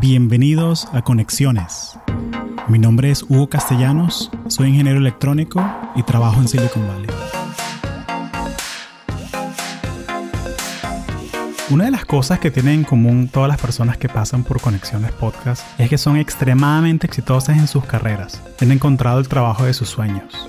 Bienvenidos a Conexiones. Mi nombre es Hugo Castellanos, soy ingeniero electrónico y trabajo en Silicon Valley. Una de las cosas que tienen en común todas las personas que pasan por Conexiones Podcast es que son extremadamente exitosas en sus carreras. Han encontrado el trabajo de sus sueños.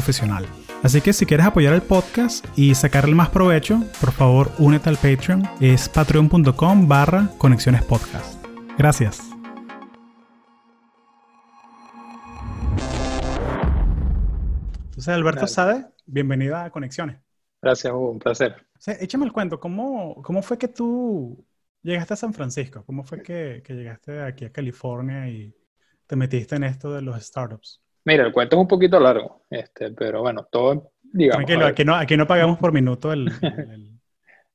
profesional. Así que si quieres apoyar el podcast y sacarle más provecho, por favor únete al Patreon. Es patreon.com barra conexiones podcast. Gracias. Entonces, Alberto Sade, bienvenido a Conexiones. Gracias, Hugo, un placer. échame el cuento, ¿cómo, ¿cómo fue que tú llegaste a San Francisco? ¿Cómo fue que, que llegaste aquí a California y te metiste en esto de los startups? Mira, el cuento es un poquito largo, este, pero bueno, todo, digamos. Tranquilo, aquí no, aquí no pagamos por minuto el,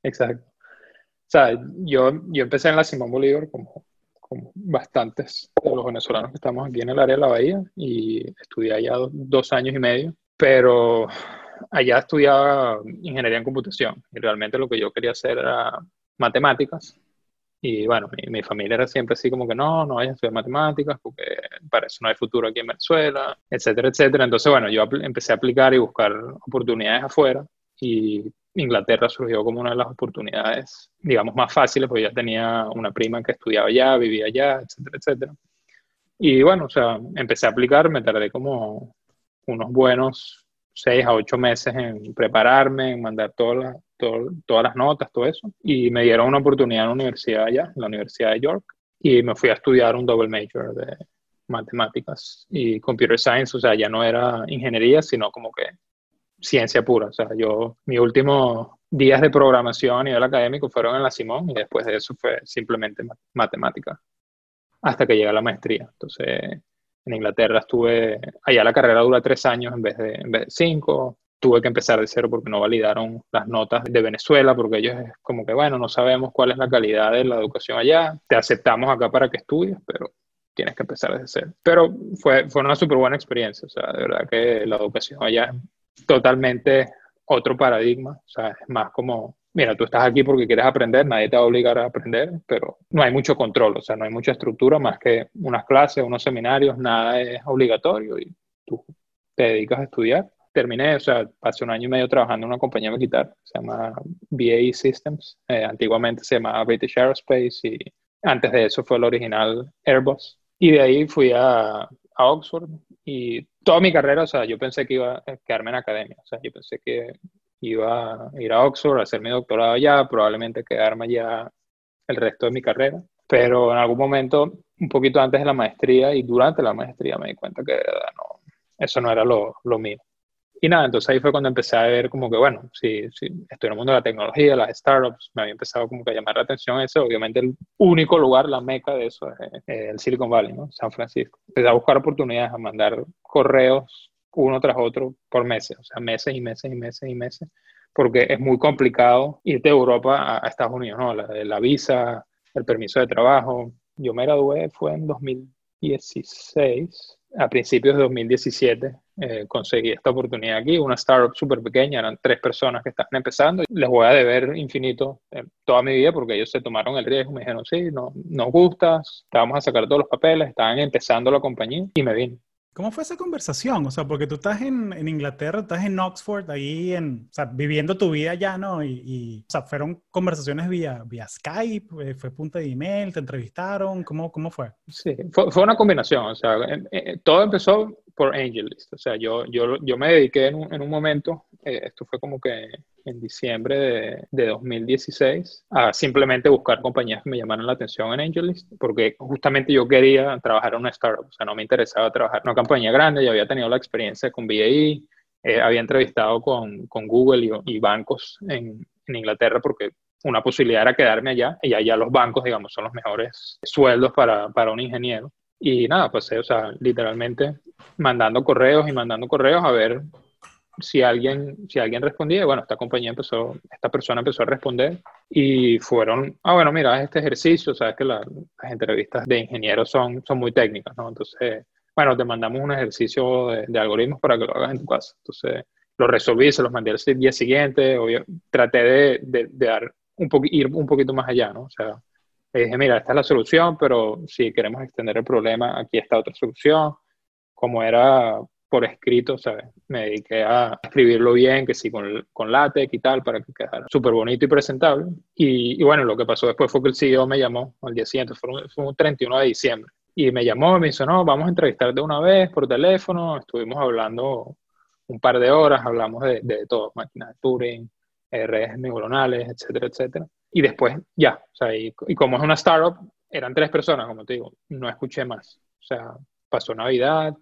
Exacto. O sea, yo, yo empecé en la Simón Bolívar como, como bastantes de los venezolanos que estamos aquí en el área de la Bahía y estudié allá dos años y medio, pero allá estudiaba ingeniería en computación y realmente lo que yo quería hacer era matemáticas y bueno, mi, familia era siempre así como que no, no vayas a estudiar matemáticas porque para eso no hay futuro aquí en Venezuela, etcétera, etcétera. Entonces, bueno, yo empecé a aplicar y buscar oportunidades afuera y Inglaterra surgió como una de las oportunidades, digamos, más fáciles porque ya tenía una prima que estudiaba allá, vivía allá, etcétera, etcétera. Y bueno, o sea, empecé a aplicar, me tardé como unos buenos seis a ocho meses en prepararme, en mandar todas las todas las notas, todo eso. Y me dieron una oportunidad en la universidad allá, en la Universidad de York, y me fui a estudiar un double major de matemáticas y computer science, o sea, ya no era ingeniería, sino como que ciencia pura. O sea, yo, mis últimos días de programación a nivel académico fueron en la Simón y después de eso fue simplemente matemática, hasta que llegué a la maestría. Entonces, en Inglaterra estuve, allá la carrera dura tres años en vez de, cinco, tuve que empezar de cero porque no validaron las notas de Venezuela, porque ellos como que, bueno, no sabemos cuál es la calidad de la educación allá, te aceptamos acá para que estudies, pero tienes que empezar desde cero. Pero fue, fue una súper buena experiencia, o sea, de verdad que la educación allá es totalmente otro paradigma, o sea, es más como, mira, tú estás aquí porque quieres aprender, nadie te va a obligar a aprender, pero no hay mucho control, o sea, no hay mucha estructura más que unas clases, unos seminarios, nada es obligatorio y tú te dedicas a estudiar terminé, o sea, pasé un año y medio trabajando en una compañía militar, se llama BAE Systems, eh, antiguamente se llamaba British Aerospace y antes de eso fue el original Airbus. Y de ahí fui a, a Oxford y toda mi carrera, o sea, yo pensé que iba a quedarme en academia, o sea, yo pensé que iba a ir a Oxford a hacer mi doctorado allá, probablemente quedarme allá el resto de mi carrera. Pero en algún momento, un poquito antes de la maestría y durante la maestría, me di cuenta que no, eso no era lo, lo mío. Y nada, entonces ahí fue cuando empecé a ver como que, bueno, si, si estoy en el mundo de la tecnología, las startups, me había empezado como que a llamar la atención eso. Obviamente el único lugar, la meca de eso es el Silicon Valley, ¿no? San Francisco. Empecé a buscar oportunidades, a mandar correos uno tras otro por meses, o sea, meses y meses y meses y meses, porque es muy complicado irte de Europa a, Estados Unidos, ¿no? La, la visa, el permiso de trabajo. Yo me gradué, fue en 2016 a principios de 2017 eh, conseguí esta oportunidad aquí, una startup súper pequeña, eran tres personas que estaban empezando. Les voy a deber infinito eh, toda mi vida porque ellos se tomaron el riesgo, me dijeron, sí, no, nos gustas, te vamos a sacar todos los papeles, estaban empezando la compañía y me vine. ¿Cómo fue esa conversación? O sea, porque tú estás en, en Inglaterra, estás en Oxford, ahí en, o sea, viviendo tu vida ya, ¿no? Y, y, o sea, fueron conversaciones vía, vía Skype, eh, fue punto de email, te entrevistaron, ¿cómo, cómo fue? Sí, fue, fue una combinación, o sea, todo empezó por AngelList, o sea, yo, yo, yo me dediqué en un, en un momento, eh, esto fue como que en diciembre de, de, 2016 a simplemente buscar compañías que me llamaran la atención en AngelList, porque justamente yo quería trabajar en una startup, o sea, no me interesaba trabajar en una compañía grande, ya había tenido la experiencia con BAE, eh, había entrevistado con, con Google y, y bancos en, en, Inglaterra porque una posibilidad era quedarme allá y allá los bancos, digamos, son los mejores sueldos para, para un ingeniero. Y nada, pues, o sea, literalmente mandando correos y mandando correos a ver si alguien, si alguien respondía, bueno, esta compañía empezó, esta persona empezó a responder y fueron, ah, bueno, mira, este ejercicio, sabes que las entrevistas de ingenieros son, son muy técnicas, ¿no? Entonces, bueno, te mandamos un ejercicio de, algoritmos para que lo hagas en tu casa. Entonces, lo resolví, se los mandé el día siguiente, traté de, de, dar un ir un poquito más allá, ¿no? O sea, le dije, mira, esta es la solución, pero si queremos extender el problema, aquí está otra solución. Como era por escrito, ¿sabes? Me dediqué a escribirlo bien, que sí, con, con látex y tal, para que quedara súper bonito y presentable. Y, bueno, lo que pasó después fue que el CEO me llamó al día siguiente, fue un, fue un 31 de diciembre. Y me llamó, me dijo, no, vamos a entrevistar de una vez por teléfono. Estuvimos hablando un par de horas, hablamos de, de todo, máquinas de Turing, redes neuronales, etcétera, etcétera. Y después, ya, o sea, y, y como es una startup, eran tres personas, como te digo, no escuché más. O sea, pasó Navidad,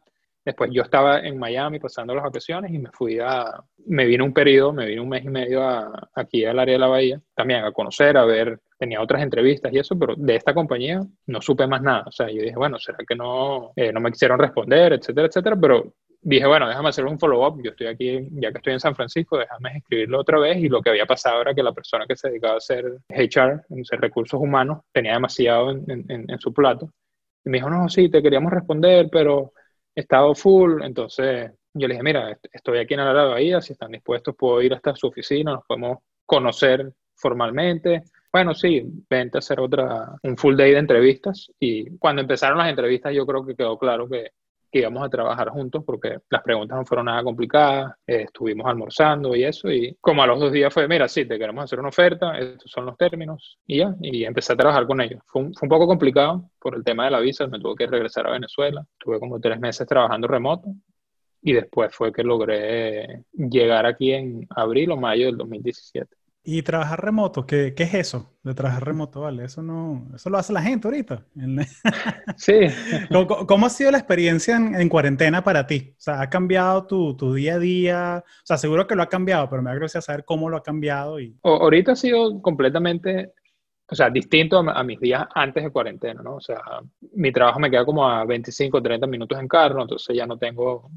Después yo estaba en Miami pasando las vacaciones y me fui a, me vine un periodo, me vine un mes y medio a, aquí al área de la bahía, también a conocer, a ver, tenía otras entrevistas y eso, pero de esta compañía no supe más nada. O sea, yo dije, bueno, ¿será que no, eh, no me quisieron responder, etcétera, etcétera? Pero dije, bueno, déjame hacer un follow-up. Yo estoy aquí, ya que estoy en San Francisco, déjame escribirlo otra vez. Y lo que había pasado era que la persona que se dedicaba a hacer HR, en recursos humanos, tenía demasiado en, en, en su plato. Y me dijo, no, sí, te queríamos responder, pero estado full, entonces yo le dije, mira, estoy aquí en de Bahía, si están dispuestos puedo ir hasta su oficina, nos podemos conocer formalmente. Bueno, sí, vente a hacer otra, un full day de entrevistas y cuando empezaron las entrevistas yo creo que quedó claro que que íbamos a trabajar juntos porque las preguntas no fueron nada complicadas, eh, estuvimos almorzando y eso, y como a los dos días fue, mira, sí, te queremos hacer una oferta, estos son los términos, y ya, y empecé a trabajar con ellos. Fue un, fue un poco complicado por el tema de la visa, me tuve que regresar a Venezuela, estuve como tres meses trabajando remoto, y después fue que logré llegar aquí en abril o mayo del 2017. Y trabajar remoto, ¿qué, ¿qué, es eso de trabajar remoto? Vale, eso no, eso lo hace la gente ahorita. Sí. ¿Cómo, ¿Cómo, ha sido la experiencia en, en, cuarentena para ti? O sea, ¿ha cambiado tu, tu, día a día? O sea, seguro que lo ha cambiado, pero me da curiosidad saber cómo lo ha cambiado. Y... ahorita ha sido completamente, o sea, distinto a, a, mis días antes de cuarentena, ¿no? O sea, mi trabajo me queda como a 25, 30 minutos en carro, entonces ya no tengo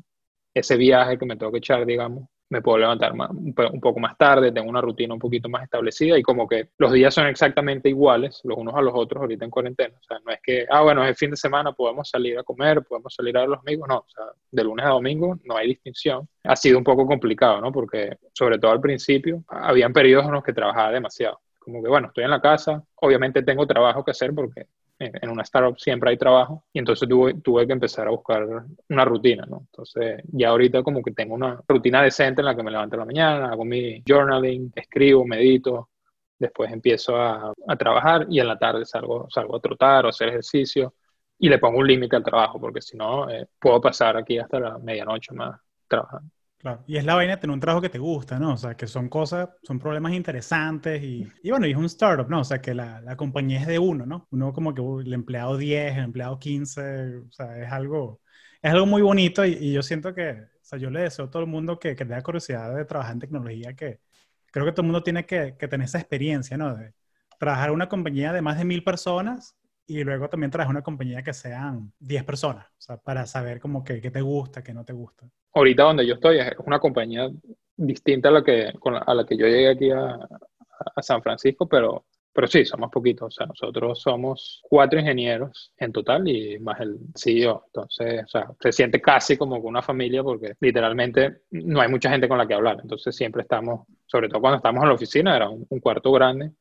ese viaje que me tengo que echar, digamos me puedo levantar un, poco más tarde, tengo una rutina un poquito más establecida y como que los días son exactamente iguales los unos a los otros ahorita en cuarentena. O sea, no es que, ah, bueno, es el fin de semana, podemos salir a comer, podemos salir a ver los amigos, no, o sea, de lunes a domingo no hay distinción. Ha sido un poco complicado, ¿no? Porque sobre todo al principio, habían periodos en los que trabajaba demasiado. Como que, bueno, estoy en la casa, obviamente tengo trabajo que hacer porque en una startup siempre hay trabajo y entonces tuve, tuve que empezar a buscar una rutina, ¿no? Entonces ya ahorita como que tengo una rutina decente en la que me levanto la mañana, hago mi journaling, escribo, medito, después empiezo a, a trabajar y en la tarde salgo, salgo a trotar o hacer ejercicio y le pongo un límite al trabajo porque si no eh, puedo pasar aquí hasta la medianoche más trabajando. Claro. Y es la vaina de tener un trabajo que te gusta, ¿no? O sea, que son cosas, son problemas interesantes y, y bueno, y es un startup, ¿no? O sea, que la, la, compañía es de uno, ¿no? Uno como que el empleado 10, el empleado 15, o sea, es algo, es algo muy bonito y, y yo siento que, o sea, yo le deseo a todo el mundo que, que tenga curiosidad de trabajar en tecnología, que creo que todo el mundo tiene que, que tener esa experiencia, ¿no? De trabajar en una compañía de más de mil personas y luego también trabajar en una compañía que sean 10 personas, o sea, para saber como que, qué te gusta, qué no te gusta ahorita donde yo estoy es una compañía distinta a la que, a la que yo llegué aquí a, a San Francisco, pero, pero sí, somos poquitos. O sea, nosotros somos cuatro ingenieros en total y más el CEO. Entonces, o sea, se siente casi como una familia porque literalmente no hay mucha gente con la que hablar. Entonces, siempre estamos, sobre todo cuando estamos en la oficina, era un, un cuarto grande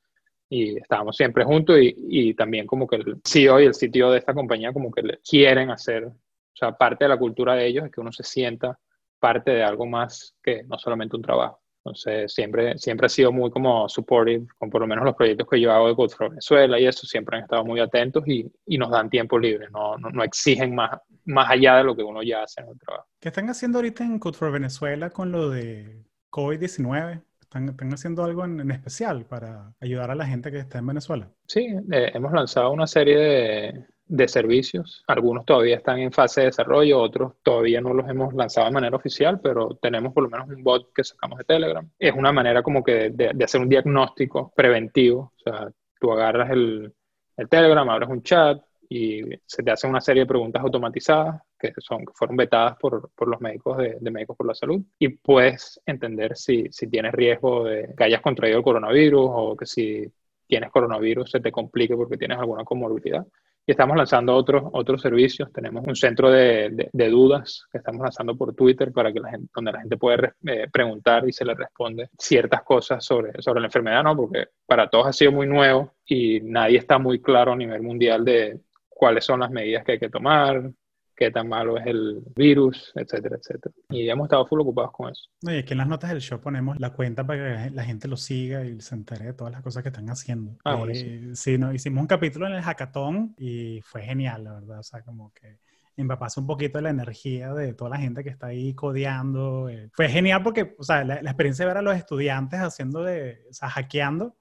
y estábamos siempre juntos y, y, también como que el CEO y el CTO de esta compañía como que quieren hacer, o sea, parte de la cultura de ellos es que uno se sienta parte de algo más que no solamente un trabajo. Entonces, siempre, siempre ha sido muy como supportive, con por lo menos los proyectos que yo hago de Code for Venezuela y eso, siempre han estado muy atentos y, y nos dan tiempo libre, no, no, no, exigen más, más allá de lo que uno ya hace en el trabajo. ¿Qué están haciendo ahorita en Code for Venezuela con lo de COVID-19? ¿Están, ¿Están, haciendo algo en, en, especial para ayudar a la gente que está en Venezuela? Sí, eh, hemos lanzado una serie de, de servicios. Algunos todavía están en fase de desarrollo, otros todavía no los hemos lanzado de manera oficial, pero tenemos por lo menos un bot que sacamos de Telegram. Es una manera como que de, hacer un diagnóstico preventivo. O sea, tú agarras el, el Telegram, abres un chat, y se te hacen una serie de preguntas automatizadas que, son, que fueron vetadas por, por los médicos de, de, Médicos por la Salud y puedes entender si, si tienes riesgo de que hayas contraído el coronavirus o que si tienes coronavirus se te complique porque tienes alguna comorbilidad. Y estamos lanzando otros, otros servicios. Tenemos un centro de, de, dudas que estamos lanzando por Twitter para que la gente, donde la gente puede eh, preguntar y se le responde ciertas cosas sobre, sobre la enfermedad, ¿no? Porque para todos ha sido muy nuevo y nadie está muy claro a nivel mundial de cuáles son las medidas que hay que tomar, qué tan malo es el virus, etcétera, etcétera. Y hemos estado full ocupados con eso. Y aquí en las notas del show ponemos la cuenta para que la gente lo siga y se entere de todas las cosas que están haciendo. Ah, eh, sí, no, hicimos un capítulo en el hackathon y fue genial, la verdad. O sea, como que empapase un poquito de la energía de toda la gente que está ahí codeando. Eh. Fue genial porque, o sea, la, la, experiencia de ver a los estudiantes haciendo de, o sea, hackeando,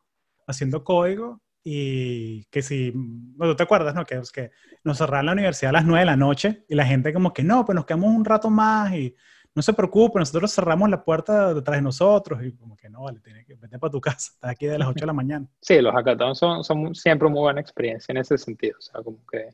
haciendo código y que si, bueno, tú te acuerdas, ¿no? Que, que nos cerraron la universidad a las 9 de la noche y la gente como que no, pues nos quedamos un rato más y no se preocupe, nosotros cerramos la puerta detrás de nosotros y como que no, vale, tienes que vete para tu casa, estás aquí de las 8 de la mañana. Sí, los hackathons son, son siempre muy buena experiencia en ese sentido, o sea, como que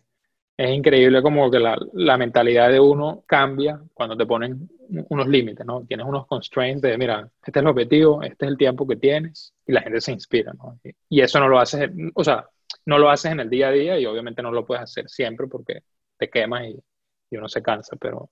es increíble como que la, la, mentalidad de uno cambia cuando te ponen unos límites, ¿no? Tienes unos constraints de, mira, este es el objetivo, este es el tiempo que tienes, y la gente se inspira, ¿no? Y, eso no lo haces, o sea, no lo haces en el día a día y obviamente no lo puedes hacer siempre porque te quemas y, y uno se cansa, pero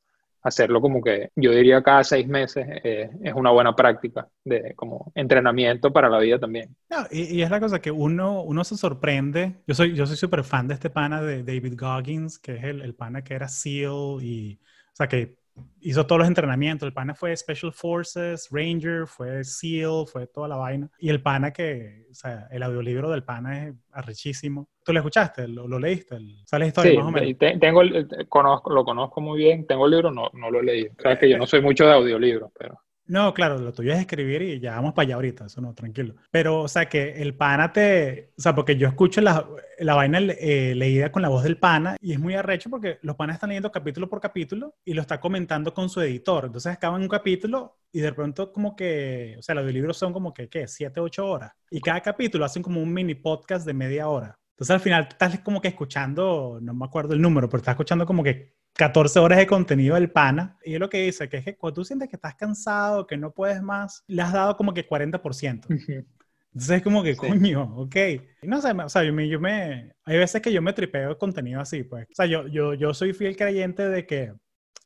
hacerlo como que yo diría cada seis meses eh, es una buena práctica de como entrenamiento para la vida también. y, es la cosa que uno, uno se sorprende. Yo soy yo soy súper fan de este pana de David Goggins, que es el, el pana que era SEAL y, o sea, que hizo todos los entrenamientos. El pana fue Special Forces, Ranger, fue SEAL, fue toda la vaina. Y el pana que, o sea, el audiolibro del pana es arrechísimo. ¿Tú lo escuchaste? ¿Lo, leíste? El, ¿Sale historia sí, más o menos? tengo conozco, lo conozco muy bien. Tengo el libro, no, no lo he leído. Sabes que yo no soy mucho de audiolibros, pero... No, claro, lo tuyo es escribir y ya vamos para allá ahorita, eso no, tranquilo. Pero, o sea, que el pana te, o sea, porque yo escucho la, la vaina eh, leída con la voz del pana y es muy arrecho porque los panas están leyendo capítulo por capítulo y lo está comentando con su editor. Entonces acaban un capítulo y de pronto como que, o sea, los libros son como que, ¿qué? Siete, ocho horas. Y cada capítulo hacen como un mini podcast de media hora. Entonces al final estás como que escuchando, no me acuerdo el número, pero estás escuchando como que 14 horas de contenido del pana. Y es lo que dice, que es que cuando tú sientes que estás cansado, que no puedes más, le has dado como que 40%. Entonces es como que, coño, ok. No sé, o sea, yo me, yo me, hay veces que yo me tripeo contenido así, pues. O sea, yo, yo, yo soy fiel creyente de que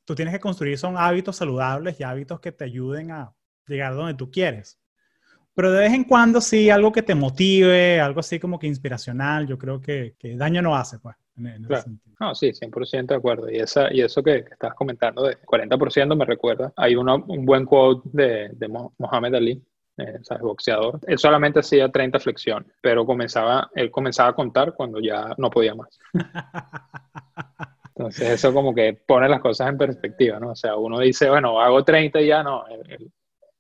tú tienes que construir son hábitos saludables y hábitos que te ayuden a llegar donde tú quieres. Pero de vez en cuando sí, algo que te motive, algo así como que inspiracional, yo creo que, que daño no hace, pues. No, sí, 100% de acuerdo. Y, esa, y eso que, que estabas comentando de 40% me recuerda. Hay un buen quote de, de Mohamed Ali, eh, ¿sabes? boxeador. Él solamente hacía 30 flexiones, pero comenzaba, él comenzaba a contar cuando ya no podía más. Entonces eso como que pone las cosas en perspectiva, ¿no? O sea, uno dice, bueno, hago 30 y ya no.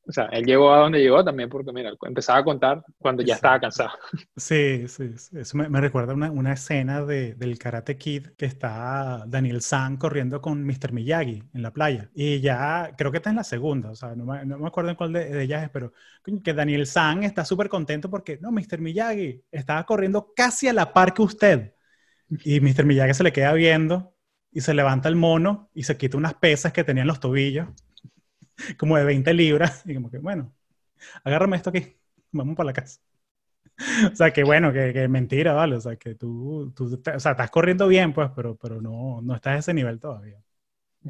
O sea, él llegó a donde llegó también porque, mira, empezaba a contar cuando ya estaba cansado. Sí, sí, sí. eso me, me recuerda una, una escena de, del Karate Kid que está Daniel San corriendo con Mr. Miyagi en la playa. Y ya, creo que está en la segunda, o sea, no me, no me acuerdo en cuál de, de, ellas es, pero que Daniel San está súper contento porque, no, Mr. Miyagi estaba corriendo casi a la par que usted. Y Mr. Miyagi se le queda viendo y se levanta el mono y se quita unas pesas que tenía en los tobillos como de 20 libras, y como que, bueno, agárrame esto aquí, vamos para la casa. O sea, que bueno, que, que mentira, ¿vale? O sea, que tú, tú o sea, estás corriendo bien, pues, pero, pero no, no estás a ese nivel todavía.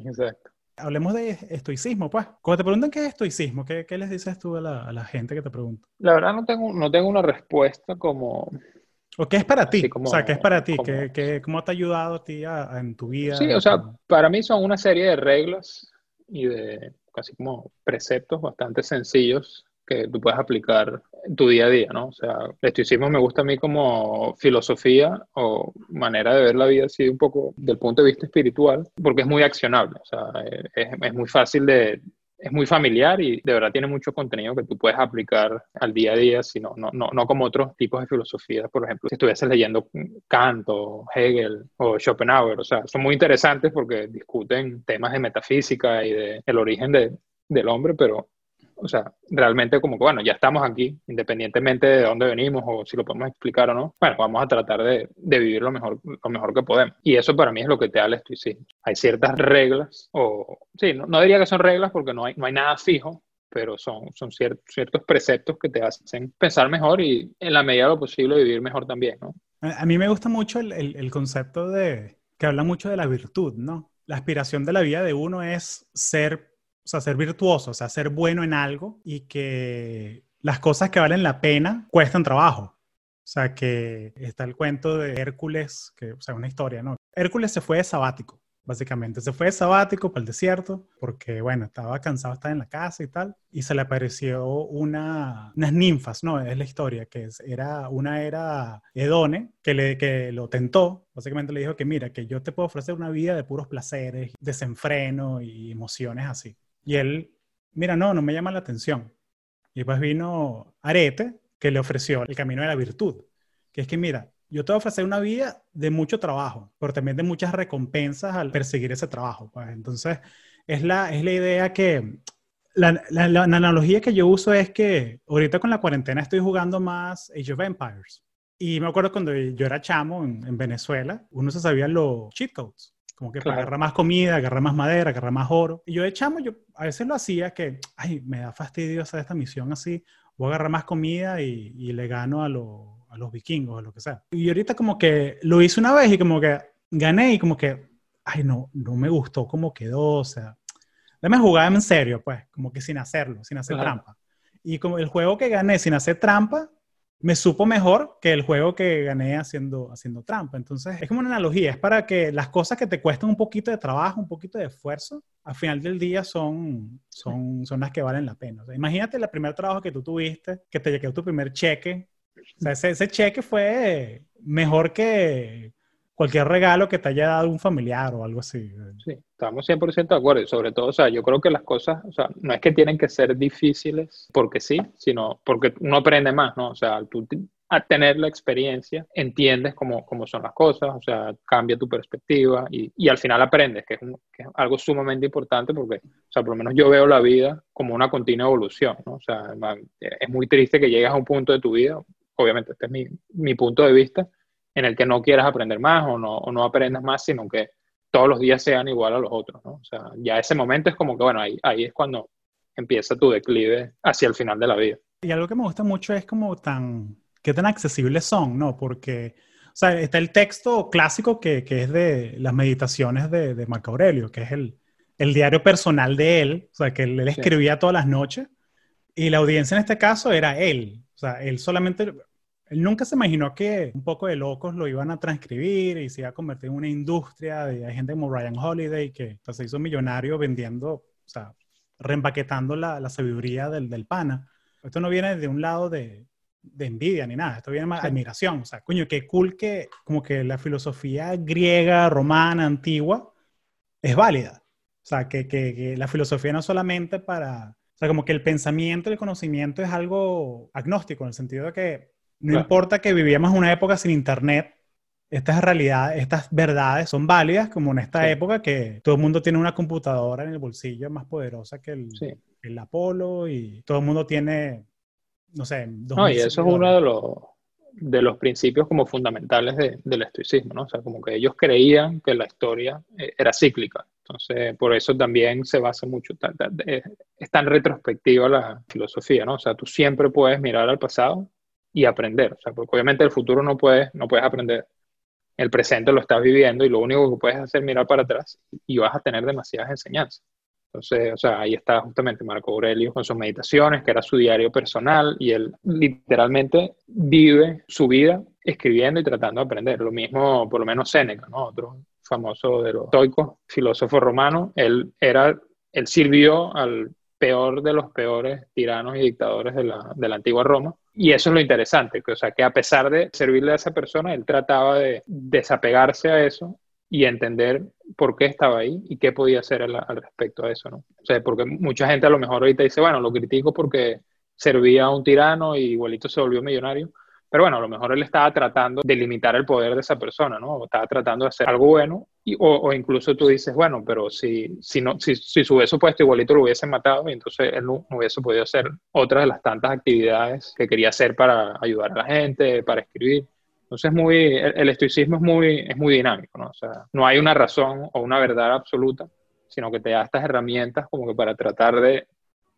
Exacto. Hablemos de estoicismo, pues. Cuando te preguntan qué es estoicismo, ¿qué, qué les dices tú a la, a la, gente que te pregunta? La verdad no tengo, no tengo una respuesta como... ¿O qué es para ti? Como, o sea, ¿qué es para ti? ¿Qué, qué, ¿Cómo te ha ayudado a ti a, a, en tu vida? Sí, o sea, para mí son una serie de reglas y de casi como preceptos bastante sencillos que tú puedes aplicar en tu día a día, ¿no? O sea, el estoicismo me gusta a mí como filosofía o manera de ver la vida así un poco del punto de vista espiritual, porque es muy accionable, o sea, es, es muy fácil de es muy familiar y de verdad tiene mucho contenido que tú puedes aplicar al día a día, sino, no, no, no como otros tipos de filosofías, por ejemplo, si estuvieses leyendo Kant o Hegel o Schopenhauer, o sea, son muy interesantes porque discuten temas de metafísica y de el origen de, del hombre, pero o sea, realmente como que, bueno, ya estamos aquí, independientemente de dónde venimos o si lo podemos explicar o no, bueno, vamos a tratar de, de vivir lo mejor, lo mejor que podemos. Y eso para mí es lo que te da el estoicismo. Hay ciertas reglas, o sí, no, no, diría que son reglas porque no hay, no hay nada fijo, pero son, son ciertos preceptos que te hacen pensar mejor y en la medida de lo posible vivir mejor también, ¿no? A mí me gusta mucho el, el, el concepto de, que habla mucho de la virtud, ¿no? La aspiración de la vida de uno es ser o sea, ser virtuoso, o sea, ser bueno en algo y que las cosas que valen la pena cuestan trabajo. O sea, que está el cuento de Hércules, que, o sea, una historia, ¿no? Hércules se fue de sabático, básicamente. Se fue de sabático para el desierto porque, bueno, estaba cansado de estar en la casa y tal. Y se le apareció una, unas ninfas, ¿no? Es la historia, que es, era, una era Edone, que, le, que lo tentó. Básicamente le dijo que, mira, que yo te puedo ofrecer una vida de puros placeres, desenfreno y emociones así. Y él, mira, no, no me llama la atención. Y después vino Arete, que le ofreció el camino de la virtud, que es que, mira, yo te voy a ofrecer una vida de mucho trabajo, pero también de muchas recompensas al perseguir ese trabajo. Pues. Entonces, es la, es la idea que, la, la, analogía que yo uso es que ahorita con la cuarentena estoy jugando más Age of Empires. Y me acuerdo cuando yo era chamo en, en Venezuela, uno se sabía los cheat codes. Como que para agarrar más comida, agarrar más madera, agarrar más oro. Y yo de chamo, yo a veces lo hacía que, ay, me da fastidio hacer esta misión así. Voy a agarrar más comida y, y le gano a, lo, a los vikingos, o lo que sea. Y ahorita como que lo hice una vez y como que gané y como que, ay, no, no me gustó cómo quedó. O sea, déjame jugar en serio, pues, como que sin hacerlo, sin hacer trampa. Y como el juego que gané sin hacer trampa, me supo mejor que el juego que gané haciendo, haciendo trampa. Entonces, es como una analogía, es para que las cosas que te cuestan un poquito de trabajo, un poquito de esfuerzo, al final del día son, son, son las que valen la pena. imagínate el primer trabajo que tú tuviste, que te llegó tu primer cheque. Ese, ese cheque fue mejor que cualquier regalo que te haya dado un familiar o algo así. Sí, estamos 100% de acuerdo. Y sobre todo, o sea, yo creo que las cosas, o sea, no es que tienen que ser difíciles porque sí, sino porque uno aprende más, ¿no? O sea, tú a tener la experiencia, entiendes cómo, cómo son las cosas, o sea, cambia tu perspectiva y, y al final aprendes, que es, que es, algo sumamente importante porque, o sea, por lo menos yo veo la vida como una continua evolución, ¿no? O sea, es muy triste que llegues a un punto de tu vida, obviamente este es mi, mi punto de vista, en el que no quieras aprender más o no, o no aprendas más, sino que todos los días sean igual a los otros, ¿no? O sea, ya ese momento es como que, bueno, ahí, ahí es cuando empieza tu declive hacia el final de la vida. Y algo que me gusta mucho es como tan, qué tan accesibles son, ¿no? Porque, o sea, está el texto clásico que, que es de las meditaciones de, de, Marco Aurelio, que es el, el diario personal de él, o sea, que él, él escribía sí. todas las noches, y la audiencia en este caso era él, o sea, él solamente él nunca se imaginó que un poco de locos lo iban a transcribir y se iba a convertir en una industria de hay gente como Ryan Holiday que se hizo millonario vendiendo, o sea, reempaquetando la, la sabiduría del, del, pana. Esto no viene de un lado de, de envidia ni nada, esto viene más admiración. O sea, coño, qué cool que como que la filosofía griega, romana, antigua es válida. O sea, que, que, que la filosofía no solamente para... O sea, como que el pensamiento, el conocimiento es algo agnóstico, en el sentido de que no claro. importa que vivíamos una época sin internet, estas realidades, estas verdades son válidas, como en esta sí. época que todo el mundo tiene una computadora en el bolsillo más poderosa que el, sí. el Apolo y todo el mundo tiene, no sé, no, y eso es uno de los, de los principios como fundamentales de, del estoicismo, ¿no? O sea, como que ellos creían que la historia eh, era cíclica. Entonces, por eso también se basa mucho, es tan retrospectiva la filosofía, ¿no? O sea, tú siempre puedes mirar al pasado y aprender. O sea, porque obviamente el futuro no puedes, no puedes aprender. El presente lo estás viviendo y lo único que puedes hacer es mirar para atrás y vas a tener demasiadas enseñanzas. Entonces, o sea, ahí está justamente Marco Aurelio con sus meditaciones, que era su diario personal, y él literalmente vive su vida escribiendo y tratando de aprender. Lo mismo, por lo menos, Séneca, ¿no? Otro famoso de los estoicos, filósofo romano, él era, él sirvió al peor de los peores tiranos y dictadores de la, de la antigua Roma, y eso es lo interesante, que, o sea, que a pesar de servirle a esa persona, él trataba de desapegarse a eso y entender por qué estaba ahí y qué podía hacer al, respecto a eso, ¿no? O sea, porque mucha gente a lo mejor ahorita dice, bueno, lo critico porque servía a un tirano y igualito se volvió millonario. Pero bueno, a lo mejor él estaba tratando de limitar el poder de esa persona, ¿no? O estaba tratando de hacer algo bueno. O, incluso tú dices, bueno, pero si, si, no, si, si su hubiese puesto igualito lo hubiesen matado, y entonces él no, hubiese podido hacer otras de las tantas actividades que quería hacer para ayudar a la gente, para escribir. Entonces, muy, el, estoicismo es muy, es muy dinámico, ¿no? O sea, no hay una razón o una verdad absoluta, sino que te da estas herramientas como que para tratar de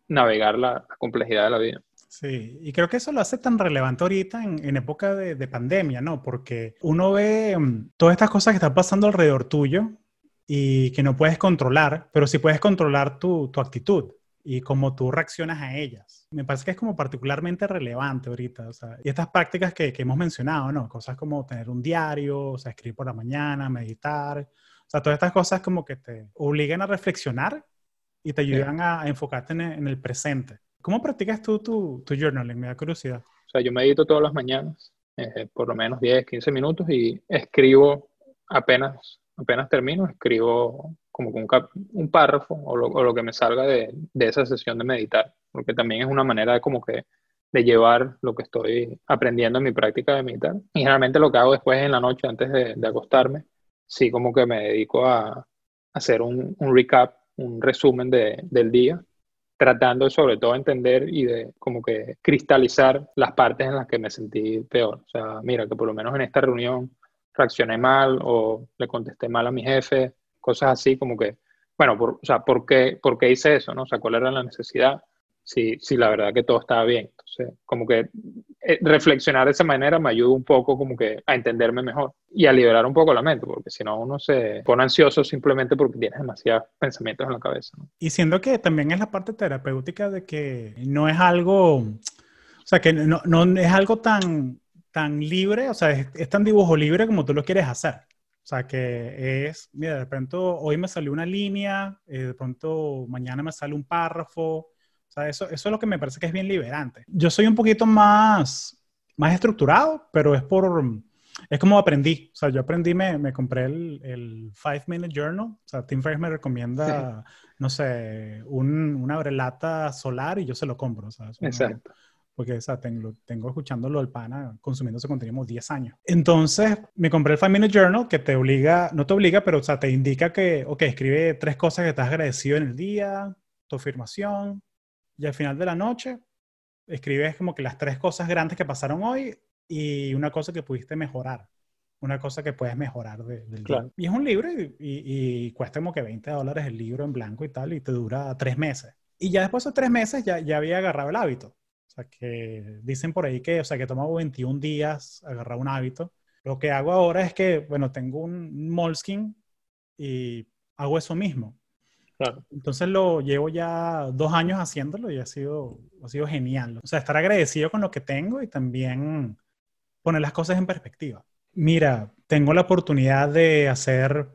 navegar la complejidad de la vida. Sí, y creo que eso lo hace tan relevante ahorita en, época de, pandemia, ¿no? Porque uno ve mm, todas estas cosas que están pasando alrededor tuyo y que no puedes controlar, pero sí puedes controlar tu, actitud y cómo tú reaccionas a ellas. Me parece que es como particularmente relevante ahorita. O sea, y estas prácticas que, hemos mencionado, ¿no? Cosas como tener un diario, o sea, escribir por la mañana, meditar. O sea, todas estas cosas como que te obligan a reflexionar y te ayudan a enfocarte en el presente. ¿Cómo practicas tú tu, tu journaling? Me da curiosidad. O sea, yo medito todas las mañanas, eh, por lo menos 10, 15 minutos y escribo apenas, apenas termino, escribo como un, un párrafo o lo, que me salga de, de, esa sesión de meditar, porque también es una manera de como que de llevar lo que estoy aprendiendo en mi práctica de meditar. Y generalmente lo que hago después en la noche, antes de, de acostarme, sí como que me dedico a, hacer un, un recap, un resumen de, del día tratando sobre todo de entender y de como que cristalizar las partes en las que me sentí peor. O sea, mira, que por lo menos en esta reunión reaccioné mal o le contesté mal a mi jefe, cosas así como que, bueno, por, o sea, ¿por qué, ¿por qué hice eso? ¿no? O sea, ¿cuál era la necesidad? Si, si la verdad que todo estaba bien. Entonces, como que eh, reflexionar de esa manera me ayuda un poco como que a entenderme mejor y a liberar un poco la mente, porque si no uno se pone ansioso simplemente porque tiene demasiados pensamientos en la cabeza. Y siendo que también es la parte terapéutica de que no es algo, o sea, que no, no es algo tan, tan libre, o sea, es, tan dibujo libre como tú lo quieres hacer. O sea, que es, mira, de pronto hoy me salió una línea, eh, de pronto mañana me sale un párrafo, sea, eso, eso es lo que me parece que es bien liberante. Yo soy un poquito más, más estructurado, pero es por, es como aprendí. O sea, yo aprendí, me, me compré el, el, Five Minute Journal. O sea, Tim Ferriss me recomienda, no sé, un, una brelata solar y yo se lo compro. Exacto. porque o sea, tengo, tengo escuchándolo el pana consumiendo ese contenido 10 años. Entonces, me compré el Five Minute Journal que te obliga, no te obliga, pero o sea, te indica que, ok, escribe tres cosas que estás agradecido en el día, tu afirmación, y al final de la noche escribes como que las tres cosas grandes que pasaron hoy y una cosa que pudiste mejorar, una cosa que puedes mejorar del día. Y es un libro y, cuesta como que 20 dólares el libro en blanco y tal, y te dura tres meses. Y ya después de tres meses ya, ya había agarrado el hábito. O sea, que dicen por ahí que, o sea, que toma 21 días agarrar un hábito. Lo que hago ahora es que, bueno, tengo un Moleskin y hago eso mismo. Entonces lo llevo ya dos años haciéndolo y ha sido, ha sido genial. O sea, estar agradecido con lo que tengo y también poner las cosas en perspectiva. Mira, tengo la oportunidad de hacer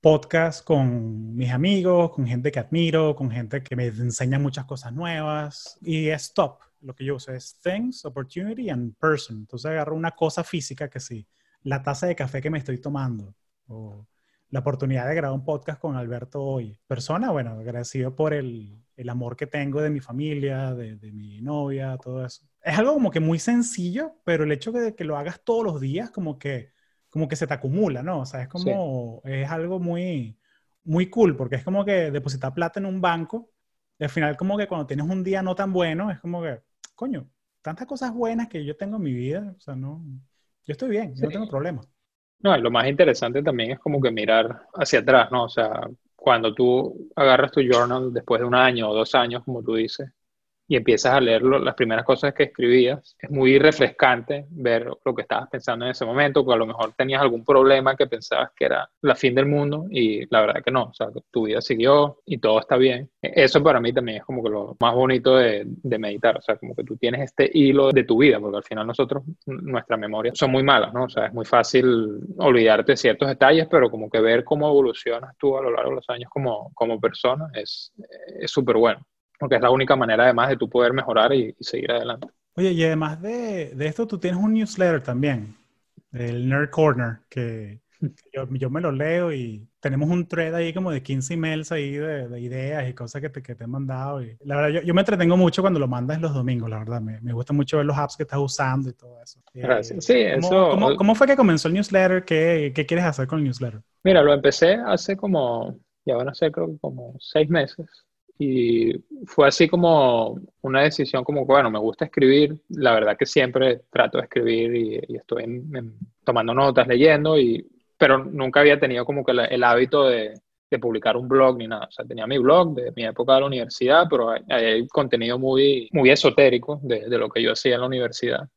podcast con mis amigos, con gente que admiro, con gente que me enseña muchas cosas nuevas. Y es top. Lo que yo uso es things, opportunity and person. Entonces agarro una cosa física que sí, la taza de café que me estoy tomando. O la oportunidad de grabar un podcast con Alberto hoy. Persona, bueno, agradecido por el, el amor que tengo de mi familia, de, de, mi novia, todo eso. Es algo como que muy sencillo, pero el hecho de que lo hagas todos los días, como que, como que se te acumula, ¿no? O sea, es como, es algo muy, muy cool, porque es como que depositar plata en un banco, y al final como que cuando tienes un día no tan bueno, es como que, coño, tantas cosas buenas que yo tengo en mi vida, o sea, no, yo estoy bien, yo no tengo problema. No, lo más interesante también es como que mirar hacia atrás, ¿no? O sea, cuando tú agarras tu journal después de un año o dos años, como tú dices, y empiezas a leer las primeras cosas que escribías, es muy refrescante ver lo que estabas pensando en ese momento, porque a lo mejor tenías algún problema que pensabas que era la fin del mundo y la verdad que no, tu vida siguió y todo está bien. Eso para mí también es como que lo más bonito de, de meditar, o sea, como que tú tienes este hilo de tu vida, porque al final nosotros, nuestra memoria son muy malas, ¿no? O sea, es muy fácil olvidarte ciertos detalles, pero como que ver cómo evolucionas tú a lo largo de los años como, como persona es súper bueno porque es la única manera además de tú poder mejorar y, seguir adelante. Oye, y además de, de, esto, tú tienes un newsletter también, el Nerd Corner, que, Yo, yo, me lo leo y tenemos un thread ahí como de 15 emails ahí de, ideas y cosas que te, que te he mandado. Y la verdad, yo, yo, me entretengo mucho cuando lo mandas los domingos, la verdad. Me, me gusta mucho ver los apps que estás usando y todo eso. Gracias. Sí, ¿cómo, eso... ¿cómo, ¿cómo, fue que comenzó el newsletter? ¿Qué, ¿Qué quieres hacer con el newsletter? Mira, lo empecé hace como, ya van a ser creo que como seis meses. Y fue así como una decisión como, bueno, me gusta escribir, la verdad que siempre trato de escribir y, estoy tomando notas, leyendo, y, pero nunca había tenido como que el hábito de, publicar un blog ni nada. O sea, tenía mi blog de mi época de la universidad, pero hay, contenido muy, muy esotérico de, lo que yo hacía en la universidad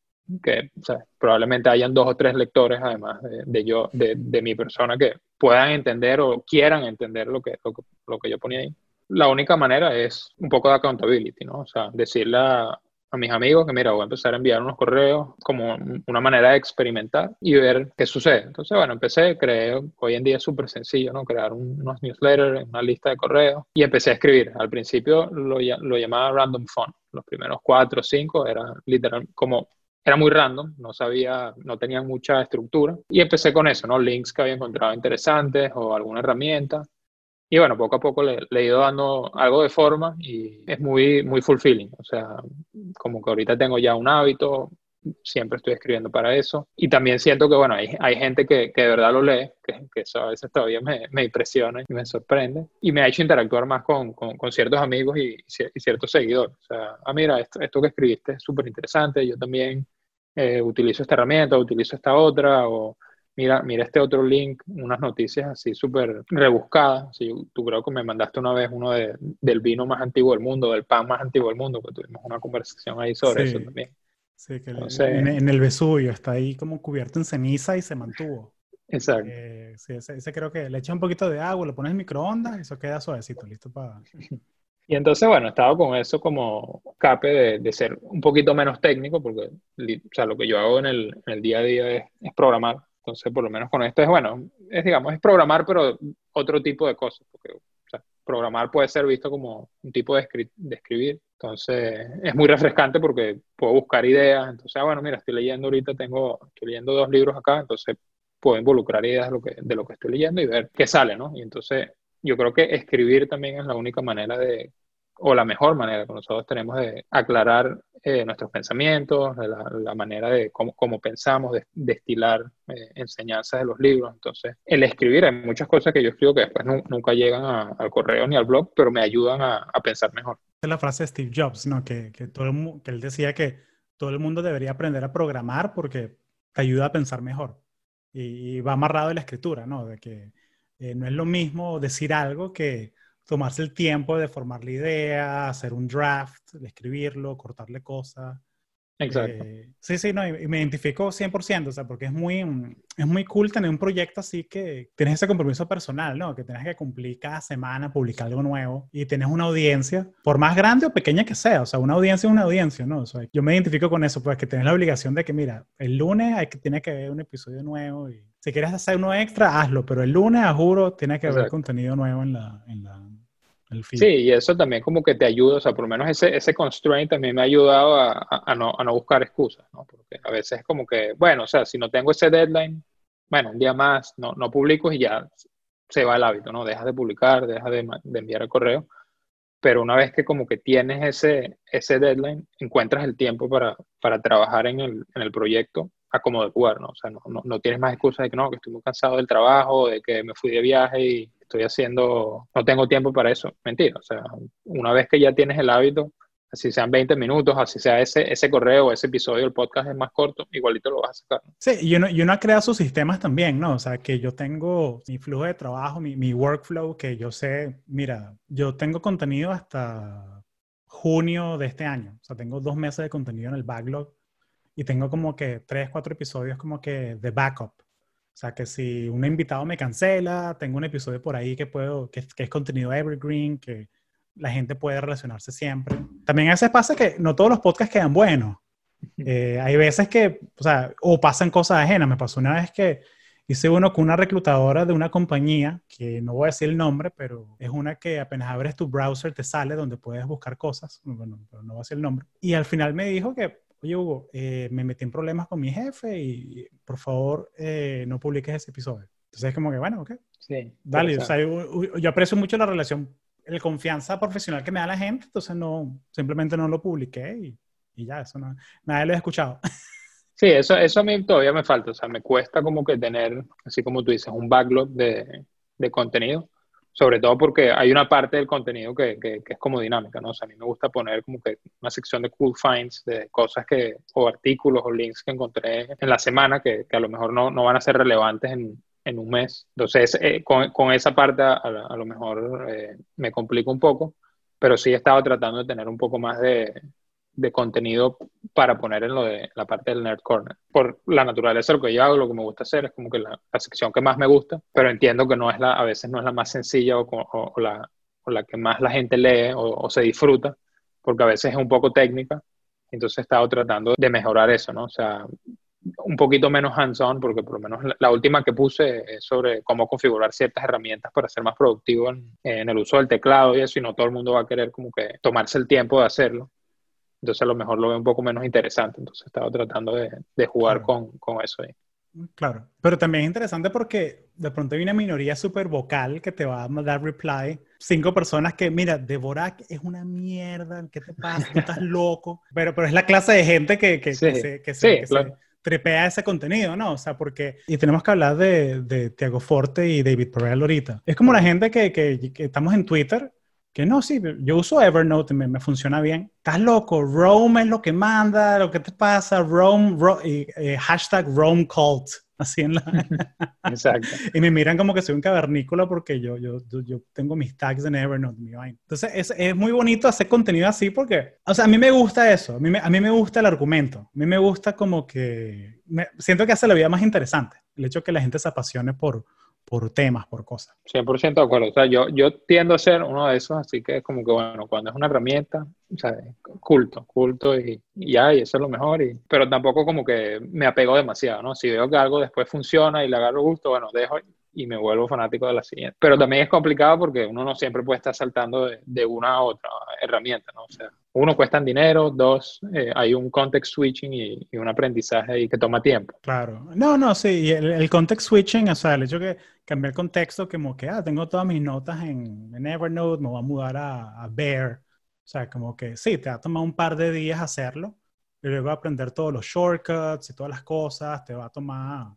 que probablemente hayan dos o tres lectores, además de, de yo, de, mi persona, que puedan entender o quieran entender lo que, que, lo que yo ponía ahí la única manera es un poco de accountability, ¿no? O sea, decirle a, mis amigos que, mira, voy a empezar a enviar unos correos como una manera de experimentar y ver qué sucede. Entonces, bueno, empecé, creé, hoy en día es súper sencillo, ¿no? Crear unos newsletters, una lista de correos y empecé a escribir. Al principio lo, lo llamaba random fun. Los primeros cuatro o cinco era literal como era muy random, no sabía, no tenía mucha estructura. Y empecé con eso, ¿no? Links que había encontrado interesantes o alguna herramienta. Y bueno, poco a poco le, he ido dando algo de forma y es muy, muy fulfilling. O sea, como que ahorita tengo ya un hábito, siempre estoy escribiendo para eso. Y también siento que, bueno, hay, hay gente que, que de verdad lo lee, que, que, eso a veces todavía me, me, impresiona y me sorprende. Y me ha hecho interactuar más con, con, con ciertos amigos y, y, ciertos seguidores. O sea, ah, mira, esto, esto que escribiste es súper interesante, yo también eh, utilizo esta herramienta, utilizo esta otra, o mira, mira este otro link, unas noticias así súper rebuscadas. Sí, tú creo que me mandaste una vez uno de, del vino más antiguo del mundo, del pan más antiguo del mundo, que tuvimos una conversación ahí sobre eso también. Sí, que en, el Vesubio está ahí como cubierto en ceniza y se mantuvo. Exacto. Eh, sí, ese, creo que le echas un poquito de agua, lo pones en microondas y eso queda suavecito, listo para... Y entonces, bueno, estaba con eso como cape de, de, ser un poquito menos técnico, porque o sea, lo que yo hago en el, en el día a día es, es programar. Entonces, por lo menos con esto es, bueno, es, digamos, es programar, pero otro tipo de cosas, porque o sea, programar puede ser visto como un tipo de, escribir. Entonces, es muy refrescante porque puedo buscar ideas. Entonces, ah, bueno, mira, estoy leyendo ahorita, tengo, estoy leyendo dos libros acá, entonces puedo involucrar ideas de lo que, de lo que estoy leyendo y ver qué sale, ¿no? Y entonces, yo creo que escribir también es la única manera de o la mejor manera que nosotros tenemos de aclarar eh, nuestros pensamientos, la, manera de cómo, cómo pensamos, de destilar eh, enseñanzas de los libros. Entonces, el escribir, hay muchas cosas que yo escribo que después nunca llegan al correo ni al blog, pero me ayudan a, a pensar mejor. Es la frase de Steve Jobs, ¿no? Que, que, todo el, que él decía que todo el mundo debería aprender a programar porque te ayuda a pensar mejor. Y, va amarrado en la escritura, ¿no? De que eh, no es lo mismo decir algo que tomarse el tiempo de formar la idea, hacer un draft, de escribirlo, cortarle cosas. Exacto. Eh, sí, sí, no, y me identifico 100%, o sea, porque es muy, es muy cool tener un proyecto así que tienes ese compromiso personal, ¿no? Que tienes que cumplir cada semana, publicar algo nuevo y tienes una audiencia, por más grande o pequeña que sea, o sea, una audiencia es una audiencia, ¿no? O sea, yo me identifico con eso, pues que tienes la obligación de que, mira, el lunes hay que, tiene que haber un episodio nuevo y si quieres hacer uno extra, hazlo, pero el lunes, juro, tiene que haber contenido nuevo en la, en la, Sí, y eso también como que te ayuda, o sea, por lo menos ese, ese constraint también me ha ayudado a, a, no, a no buscar excusas, ¿no? Porque a veces es como que, bueno, o sea, si no tengo ese deadline, bueno, un día más no, no publico y ya se va el hábito, ¿no? Dejas de publicar, dejas de, de, enviar el correo, pero una vez que como que tienes ese, ese deadline, encuentras el tiempo para, para trabajar en el, en el proyecto a como de lugar, ¿no? O sea, no, no, no tienes más excusas de que no, que estoy muy cansado del trabajo, de que me fui de viaje y estoy haciendo, no tengo tiempo para eso. Mentira, o sea, una vez que ya tienes el hábito, así sean 20 minutos, así sea ese, ese correo, ese episodio, el podcast es más corto, igualito lo vas a sacar. Sí, y uno, y uno ha creado sus sistemas también, ¿no? O sea, que yo tengo mi flujo de trabajo, mi, mi workflow, que yo sé, mira, yo tengo contenido hasta junio de este año, o sea, tengo dos meses de contenido en el backlog y tengo como que tres, cuatro episodios como que de backup. O sea, que si un invitado me cancela, tengo un episodio por ahí que puedo, que, es contenido evergreen, que la gente puede relacionarse siempre. También a veces pasa que no todos los podcasts quedan buenos. Eh, hay veces que, o sea, o pasan cosas ajenas. Me pasó una vez que hice uno con una reclutadora de una compañía, que no voy a decir el nombre, pero es una que apenas abres tu browser te sale donde puedes buscar cosas. Bueno, pero no voy a decir el nombre. Y al final me dijo que oye Hugo, eh, me metí en problemas con mi jefe y por favor eh, no publiques ese episodio. Entonces es como que, bueno, ok. Sí. Dale, o sea, yo, yo, aprecio mucho la relación, el confianza profesional que me da la gente, entonces no, simplemente no lo publiqué y, y ya, eso no, nadie lo he escuchado. Sí, eso, eso a mí todavía me falta, o sea, me cuesta como que tener, así como tú dices, un backlog de, de contenido, sobre todo porque hay una parte del contenido que, que, es como dinámica, ¿no? O sea, a mí me gusta poner como que una sección de cool finds, de cosas que, o artículos o links que encontré en la semana que, que a lo mejor no, no, van a ser relevantes en, en un mes. Entonces, eh, con, con, esa parte a, lo mejor eh, me complica un poco, pero sí he estado tratando de tener un poco más de, de contenido para poner en lo de la parte del Nerd Corner. Por la naturaleza lo que yo hago, lo que me gusta hacer es como que la, sección que más me gusta, pero entiendo que no es la, a veces no es la más sencilla o, o, la, o la, que más la gente lee o, se disfruta, porque a veces es un poco técnica. Entonces he estado tratando de mejorar eso, ¿no? O sea, un poquito menos hands-on, porque por lo menos la, última que puse es sobre cómo configurar ciertas herramientas para ser más productivo en, en, el uso del teclado y eso, y no todo el mundo va a querer como que tomarse el tiempo de hacerlo. Entonces a lo mejor lo veo un poco menos interesante. Entonces estaba tratando de, de jugar con, con, eso ahí. Claro, pero también es interesante porque de pronto hay una minoría súper vocal que te va a dar reply. Cinco personas que, mira, Devorak es una mierda, ¿qué te pasa? Tú estás loco. Pero, pero es la clase de gente que, que, se, que, se, trepea ese contenido, ¿no? O sea, porque... Y tenemos que hablar de, de Tiago Forte y David Perel ahorita. Es como la gente que, que, que estamos en Twitter que no, sí, yo uso Evernote me, me, funciona bien. Estás loco, Rome es lo que manda, lo que te pasa, Rome, y, eh, hashtag Rome Cult, así en la... Exacto. y me miran como que soy un cavernícola porque yo, yo, yo tengo mis tags en Evernote, mi vaina. Entonces es, es, muy bonito hacer contenido así porque, o sea, a mí me gusta eso, a mí me, a mí me gusta el argumento, a mí me gusta como que, me, siento que hace la vida más interesante, el hecho de que la gente se apasione por por temas, por cosas. 100% de acuerdo. O sea, yo, yo tiendo a ser uno de esos, así que es como que, bueno, cuando es una herramienta, o sea, culto, culto y, y ya, y eso es lo mejor. Y, pero tampoco como que me apego demasiado, ¿no? Si veo que algo después funciona y le agarro gusto, bueno, dejo y me vuelvo fanático de la siguiente. Pero también es complicado porque uno no siempre puede estar saltando de, de una a otra herramienta, ¿no? O sea, uno, cuestan dinero, dos, eh, hay un context switching y, un aprendizaje ahí que toma tiempo. Claro. No, no, sí, el, el, context switching, o sea, el hecho que cambiar el contexto, como que, ah, tengo todas mis notas en, Evernote, me voy a mudar a, a, Bear. O sea, como que sí, te va a tomar un par de días hacerlo, y luego aprender todos los shortcuts y todas las cosas, te va a tomar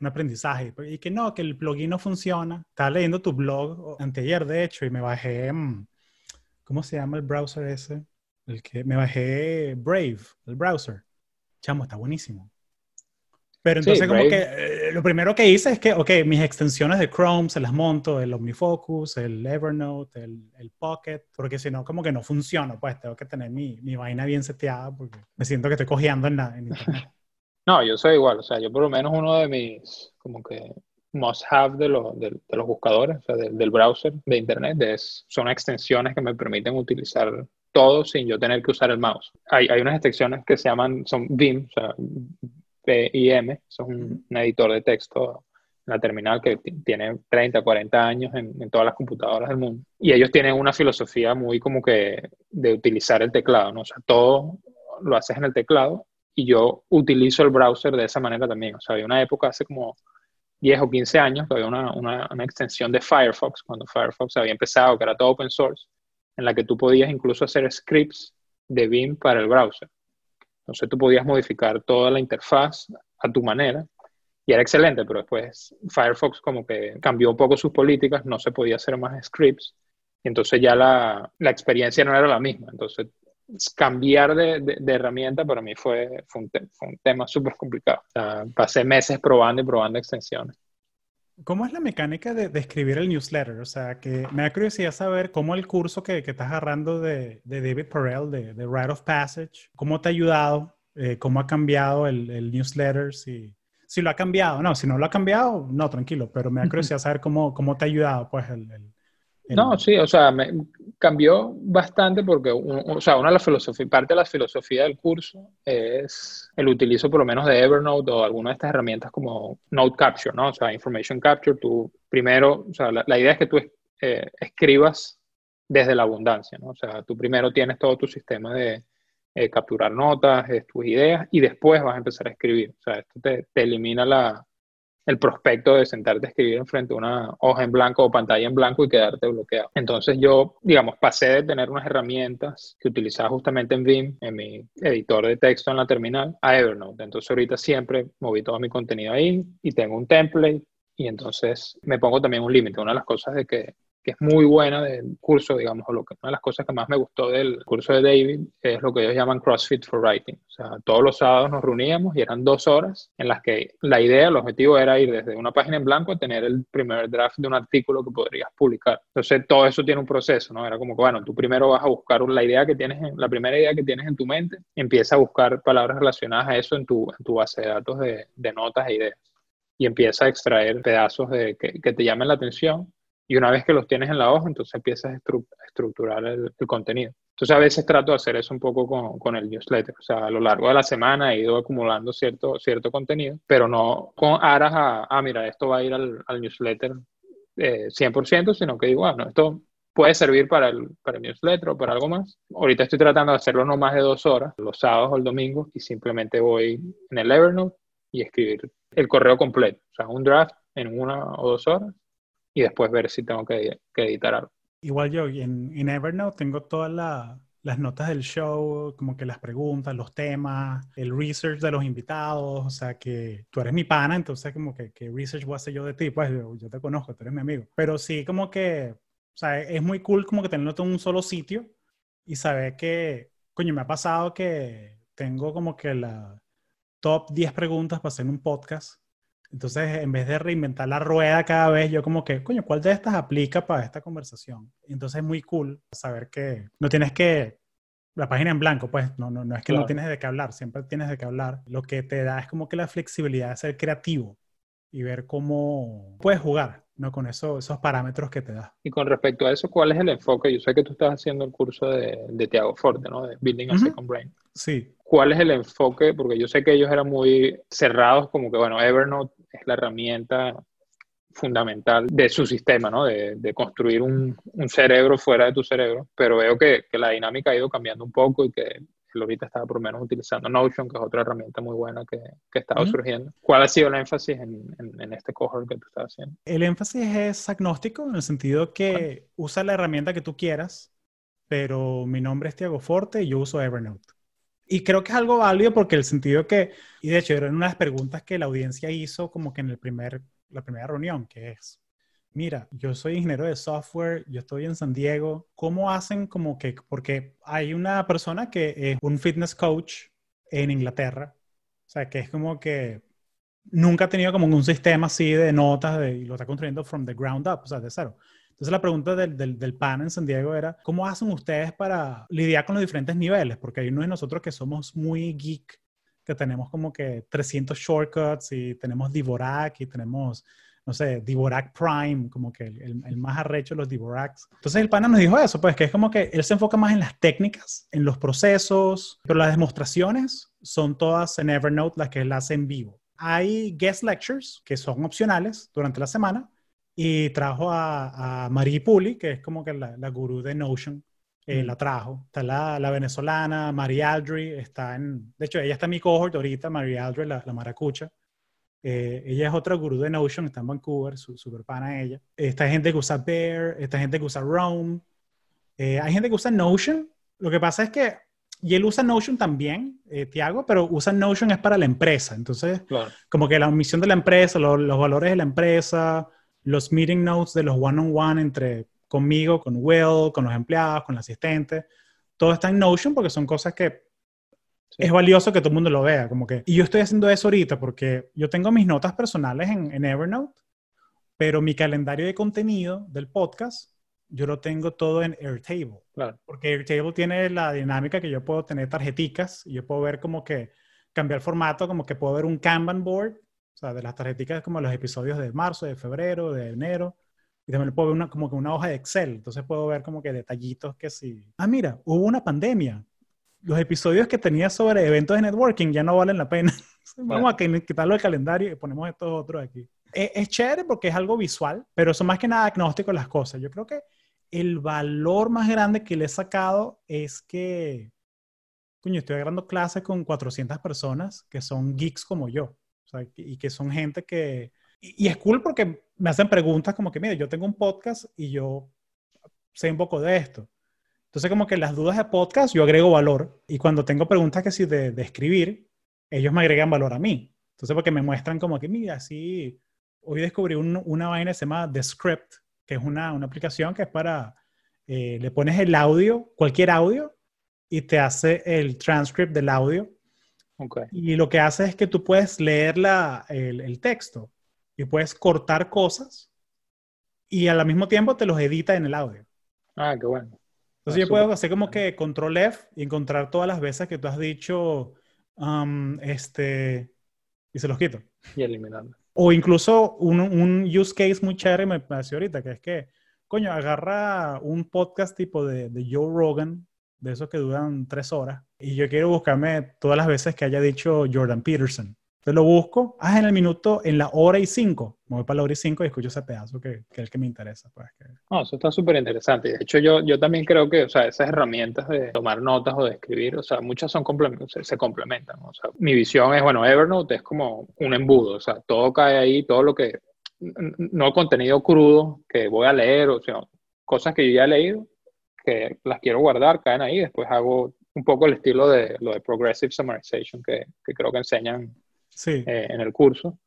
un aprendizaje. Y que no, que el plugin no funciona. Estaba leyendo tu blog anteayer, de hecho, y me bajé, ¿cómo se llama el browser ese? El que me bajé Brave, el browser. Chamo, está buenísimo. Pero entonces como que eh, lo primero que hice es que, ok, mis extensiones de Chrome se las monto, el OmniFocus, el Evernote, el, el Pocket, porque si no, como que no funciona, pues tengo que tener mi, mi vaina bien seteada porque me siento que estoy cojeando en, la, en internet. No, yo soy igual, o sea, yo por lo menos uno de mis, como que, must have de, los de, de los buscadores, o sea, de, del browser de internet, es, son extensiones que me permiten utilizar todo sin yo tener que usar el mouse. Hay, hay unas extensiones que se llaman, son Vim, o sea, PIM, son un, un editor de texto en la terminal que tiene 30, 40 años en, en, todas las computadoras del mundo. Y ellos tienen una filosofía muy como que de utilizar el teclado, ¿no? O sea, todo lo haces en el teclado y yo utilizo el browser de esa manera también. O sea, había una época hace como 10 o 15 años que había una, una, una extensión de Firefox, cuando Firefox había empezado, que era todo open source, en la que tú podías incluso hacer scripts de Vim para el browser. Entonces tú podías modificar toda la interfaz a tu manera y era excelente, pero después Firefox como que cambió un poco sus políticas, no se podía hacer más scripts y entonces ya la, la experiencia no era la misma. Entonces cambiar de, de, herramienta para mí fue, fue, un, tema súper complicado. Pasé meses probando y probando extensiones. ¿Cómo es la mecánica de, de, escribir el newsletter? O sea, que me da curiosidad saber cómo el curso que, que estás agarrando de, de David Perel, de, de Rite of Passage, cómo te ha ayudado, eh, cómo ha cambiado el, el, newsletter, si, si lo ha cambiado. No, si no lo ha cambiado, no, tranquilo, pero me da curiosidad saber cómo, cómo te ha ayudado, pues, el, el no, sí, o sea, me cambió bastante porque, o sea, una de las filosofías, parte de la filosofía del curso es el utilizo por lo menos de Evernote o alguna de estas herramientas como Note Capture, ¿no? O sea, Information Capture, tú primero, o sea, la, idea es que tú eh, escribas desde la abundancia, ¿no? O sea, tú primero tienes todo tu sistema de eh, capturar notas, tus ideas y después vas a empezar a escribir. O sea, esto te, te elimina la, el prospecto de sentarte a escribir enfrente de una hoja en blanco o pantalla en blanco y quedarte bloqueado. Entonces yo, digamos, pasé de tener unas herramientas que utilizaba justamente en Vim, en mi editor de texto en la terminal, a Evernote. Entonces ahorita siempre moví todo mi contenido ahí y tengo un template y entonces me pongo también un límite. Una de las cosas de que que es muy buena del curso, digamos, o lo que, una de las cosas que más me gustó del curso de David es lo que ellos llaman CrossFit for Writing. O sea, todos los sábados nos reuníamos y eran dos horas en las que la idea, el objetivo era ir desde una página en blanco a tener el primer draft de un artículo que podrías publicar. Entonces, todo eso tiene un proceso, ¿no? Era como que, bueno, tú primero vas a buscar la idea que tienes, en, la primera idea que tienes en tu mente, empieza a buscar palabras relacionadas a eso en tu, en tu base de datos de, de notas e ideas y empieza a extraer pedazos de, que, que te llamen la atención y una vez que los tienes en la hoja, entonces empiezas a estructurar el, contenido. Entonces a veces trato de hacer eso un poco con, con, el newsletter. O sea, a lo largo de la semana he ido acumulando cierto, cierto contenido, pero no con aras a, ah, mira, esto va a ir al, al newsletter eh, 100%, sino que digo, bueno, esto puede servir para el, para el newsletter o para algo más. Ahorita estoy tratando de hacerlo no más de dos horas, los sábados o el domingo, y simplemente voy en el Evernote y escribir el correo completo. O sea, un draft en una o dos horas y después ver si tengo que, editar algo. Igual yo, en, en Evernote tengo todas las notas del show, como que las preguntas, los temas, el research de los invitados, o sea que tú eres mi pana, entonces como que, ¿qué research voy a hacer yo de ti? Pues yo, te conozco, tú eres mi amigo. Pero sí como que, o sea, es muy cool como que tenerlo en un solo sitio y saber que, coño, me ha pasado que tengo como que la top 10 preguntas para hacer un podcast entonces, en vez de reinventar la rueda cada vez, yo como que, coño, ¿cuál de estas aplica para esta conversación? Entonces es muy cool saber que no tienes que, la página en blanco, pues no, no, no es que no tienes de qué hablar, siempre tienes de qué hablar. Lo que te da es como que la flexibilidad de ser creativo y ver cómo puedes jugar. ¿no? Con eso, esos parámetros que te da. Y con respecto a eso, ¿cuál es el enfoque? Yo sé que tú estás haciendo el curso de, de Tiago Forte, ¿no? De Building a Second Brain. Sí. ¿Cuál es el enfoque? Porque yo sé que ellos eran muy cerrados, como que, bueno, Evernote es la herramienta fundamental de su sistema, ¿no? De, de construir un, un, cerebro fuera de tu cerebro, pero veo que, que, la dinámica ha ido cambiando un poco y que ahorita está por lo menos utilizando Notion, que es otra herramienta muy buena que, que estaba surgiendo. ¿Cuál ha sido el énfasis en, en, este cohort que tú estás haciendo? El énfasis es agnóstico en el sentido que usa la herramienta que tú quieras, pero mi nombre es Tiago Forte y yo uso Evernote. Y creo que es algo válido porque el sentido que, y de hecho era una de las preguntas que la audiencia hizo como que en el primer, la primera reunión, que es, mira, yo soy ingeniero de software, yo estoy en San Diego, ¿cómo hacen como que, porque hay una persona que es un fitness coach en Inglaterra, o sea, que es como que nunca ha tenido como un sistema así de notas y lo está construyendo from the ground up, o sea, de cero. Entonces la pregunta del, del, del, pan en San Diego era, ¿cómo hacen ustedes para lidiar con los diferentes niveles? Porque hay uno de nosotros que somos muy geek, que tenemos como que 300 shortcuts y tenemos Divorak y tenemos, no sé, Divorak Prime, como que el, el, más arrecho de los Divoraks. Entonces el pana nos dijo eso, pues que es como que él se enfoca más en las técnicas, en los procesos, pero las demostraciones son todas en Evernote las que él hace en vivo. Hay guest lectures que son opcionales durante la semana, y trajo a, a Marie Puli, que es como que la, la gurú de Notion, eh, la trajo. Está la, la, venezolana, Marie Aldry, está en, de hecho, ella está en mi cohort ahorita, Marie Aldry, la, la maracucha. Eh, ella es otra gurú de Notion, está en Vancouver, su, super pana ella. Esta gente que usa Bear, esta gente que usa Roam. Eh, hay gente que usa Notion. Lo que pasa es que, y él usa Notion también, Tiago, pero usa Notion es para la empresa. Entonces, como que la misión de la empresa, los valores de la empresa, los meeting notes de los one-on-one entre conmigo, con Will, con los empleados, con el asistente, todo está en Notion porque son cosas que es valioso que todo el mundo lo vea, como que, y yo estoy haciendo eso ahorita porque yo tengo mis notas personales en, Evernote, pero mi calendario de contenido del podcast, yo lo tengo todo en Airtable. Claro. Porque Airtable tiene la dinámica que yo puedo tener tarjeticas y yo puedo ver como que cambiar formato, como que puedo ver un Kanban board sea, de las tarjeticas como los episodios de marzo, de febrero, de enero. Y también puedo ver una, como que una hoja de Excel. Entonces puedo ver como que detallitos que sí. Ah, mira, hubo una pandemia. Los episodios que tenía sobre eventos de networking ya no valen la pena. Vamos a quitarlo del calendario y ponemos estos otros aquí. Es, es, chévere porque es algo visual, pero son más que nada agnósticos las cosas. Yo creo que el valor más grande que le he sacado es que, coño, estoy agarrando clases con 400 personas que son geeks como yo y que son gente que y, es cool porque me hacen preguntas como que, mire, yo tengo un podcast y yo sé un poco de esto. Entonces, como que las dudas de podcast yo agrego valor y cuando tengo preguntas que sí de, de escribir, ellos me agregan valor a mí. Entonces, porque me muestran como que, mira, sí, hoy descubrí una vaina que se llama The Script, que es una, una aplicación que es para, eh, le pones el audio, cualquier audio, y te hace el transcript del audio. Okay. Y lo que hace es que tú puedes leer la, el, el, texto y puedes cortar cosas y al mismo tiempo te los edita en el audio. Ah, qué bueno. Entonces yo puedo hacer como que control F y encontrar todas las veces que tú has dicho, um, este, y se los quito. Y eliminarlo. O incluso un, un use case muy chévere me pareció ahorita, que es que, coño, agarra un podcast tipo de, de Joe Rogan, de esos que duran tres horas, y yo quiero buscarme todas las veces que haya dicho Jordan Peterson. Entonces lo busco, ah, en el minuto, en la hora y cinco. Me voy para la hora y cinco y escucho ese pedazo que, que es el que me interesa. Pues, No, eso está súper interesante. De hecho, yo, yo también creo que, o sea, esas herramientas de tomar notas o de escribir, o sea, muchas son se, se, complementan. O sea, mi visión es, bueno, Evernote es como un embudo, o sea, todo cae ahí, todo lo que, no contenido crudo que voy a leer, o sea, cosas que yo ya he leído, que las quiero guardar, caen ahí, después hago un poco el estilo de lo de Progressive Summarization que, que creo que enseñan sí. Eh, en el curso.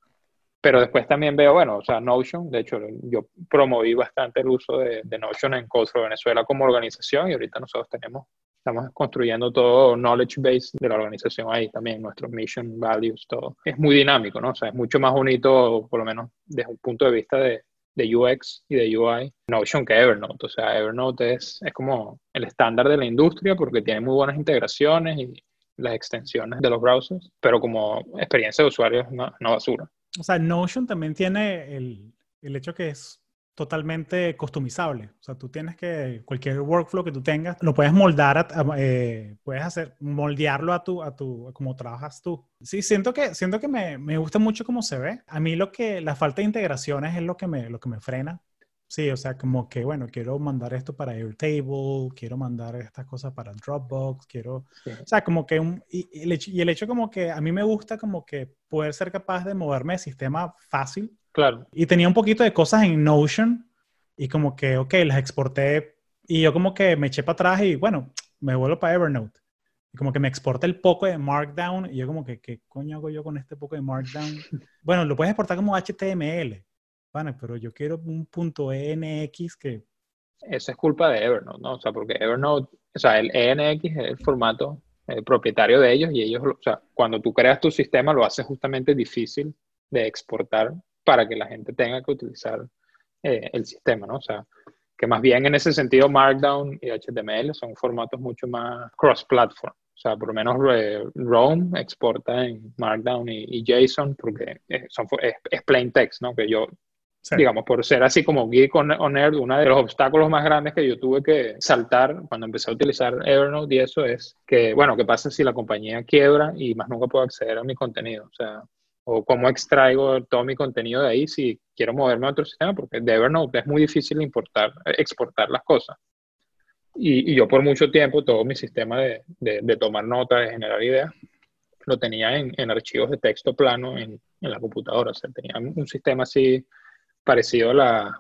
Pero después también veo, bueno, o sea, Notion, de hecho, yo promoví bastante el uso de, de Notion en Code Venezuela como organización y ahorita nosotros tenemos, estamos construyendo todo knowledge base de la organización ahí también, nuestros mission, values, todo. Es muy dinámico, ¿no? O sea, es mucho más bonito, por lo menos desde un punto de vista de, de UX y de UI, Notion que Evernote. O sea, Evernote es, es como el estándar de la industria porque tiene muy buenas integraciones y las extensiones de los browsers, pero como experiencia de usuario es una, basura. O sea, Notion también tiene el, el hecho que es totalmente customizable. O sea, tú tienes que, cualquier workflow que tú tengas, lo puedes moldar, eh, puedes hacer, moldearlo a tu, a tu, a como trabajas tú. Sí, siento que, siento que me, me, gusta mucho cómo se ve. A mí lo que, la falta de integraciones es lo que me, lo que me frena. Sí, o sea, como que, bueno, quiero mandar esto para Airtable, quiero mandar estas cosas para Dropbox, quiero, o sea, como que, un, y, el hecho, y el hecho como que a mí me gusta como que poder ser capaz de moverme de sistema fácil. Claro. Y tenía un poquito de cosas en Notion y como que, ok, las exporté y yo como que me eché para atrás y bueno, me vuelvo para Evernote. Y como que me exporta el poco de Markdown y yo como que, ¿qué coño hago yo con este poco de Markdown? bueno, lo puedes exportar como HTML bueno, pero yo quiero un punto ENX que... Eso es culpa de Evernote, ¿no? O sea, porque Evernote, o sea, el ENX es el formato eh, propietario de ellos y ellos, o sea, cuando tú creas tu sistema lo hace justamente difícil de exportar para que la gente tenga que utilizar eh, el sistema, ¿no? O sea, que más bien en ese sentido Markdown y HTML son formatos mucho más cross-platform. O sea, por lo menos eh, Rome exporta en Markdown y, JSON porque son, es, es, plain text, ¿no? Que yo Digamos, por ser así como geek on, on Nerd, uno de los obstáculos más grandes que yo tuve que saltar cuando empecé a utilizar Evernote y eso es que, bueno, ¿qué pasa si la compañía quiebra y más nunca puedo acceder a mi contenido? O sea, o cómo extraigo todo mi contenido de ahí si quiero moverme a otro sistema, porque de Evernote es muy difícil importar, exportar las cosas. Y, y yo por mucho tiempo todo mi sistema de, de, de tomar notas, de generar ideas, lo tenía en, en archivos de texto plano en, en, la computadora. O sea, tenía un sistema así parecido a la,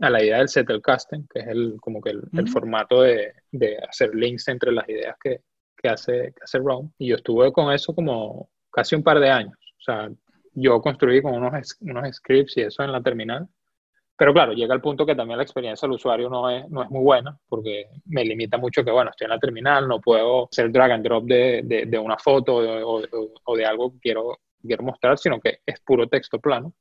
a la idea del Zettelkasten, que es el, como que el, el formato de, de, hacer links entre las ideas que, que, hace, que hace Rome. Y yo estuve con eso como casi un par de años. O sea, yo construí con unos, unos scripts y eso en la terminal. Pero claro, llega el punto que también la experiencia del usuario no es, no es muy buena porque me limita mucho que, bueno, estoy en la terminal, no puedo hacer drag and drop de, de, de una foto o, o, o, de algo que quiero, quiero mostrar, sino que es puro texto plano.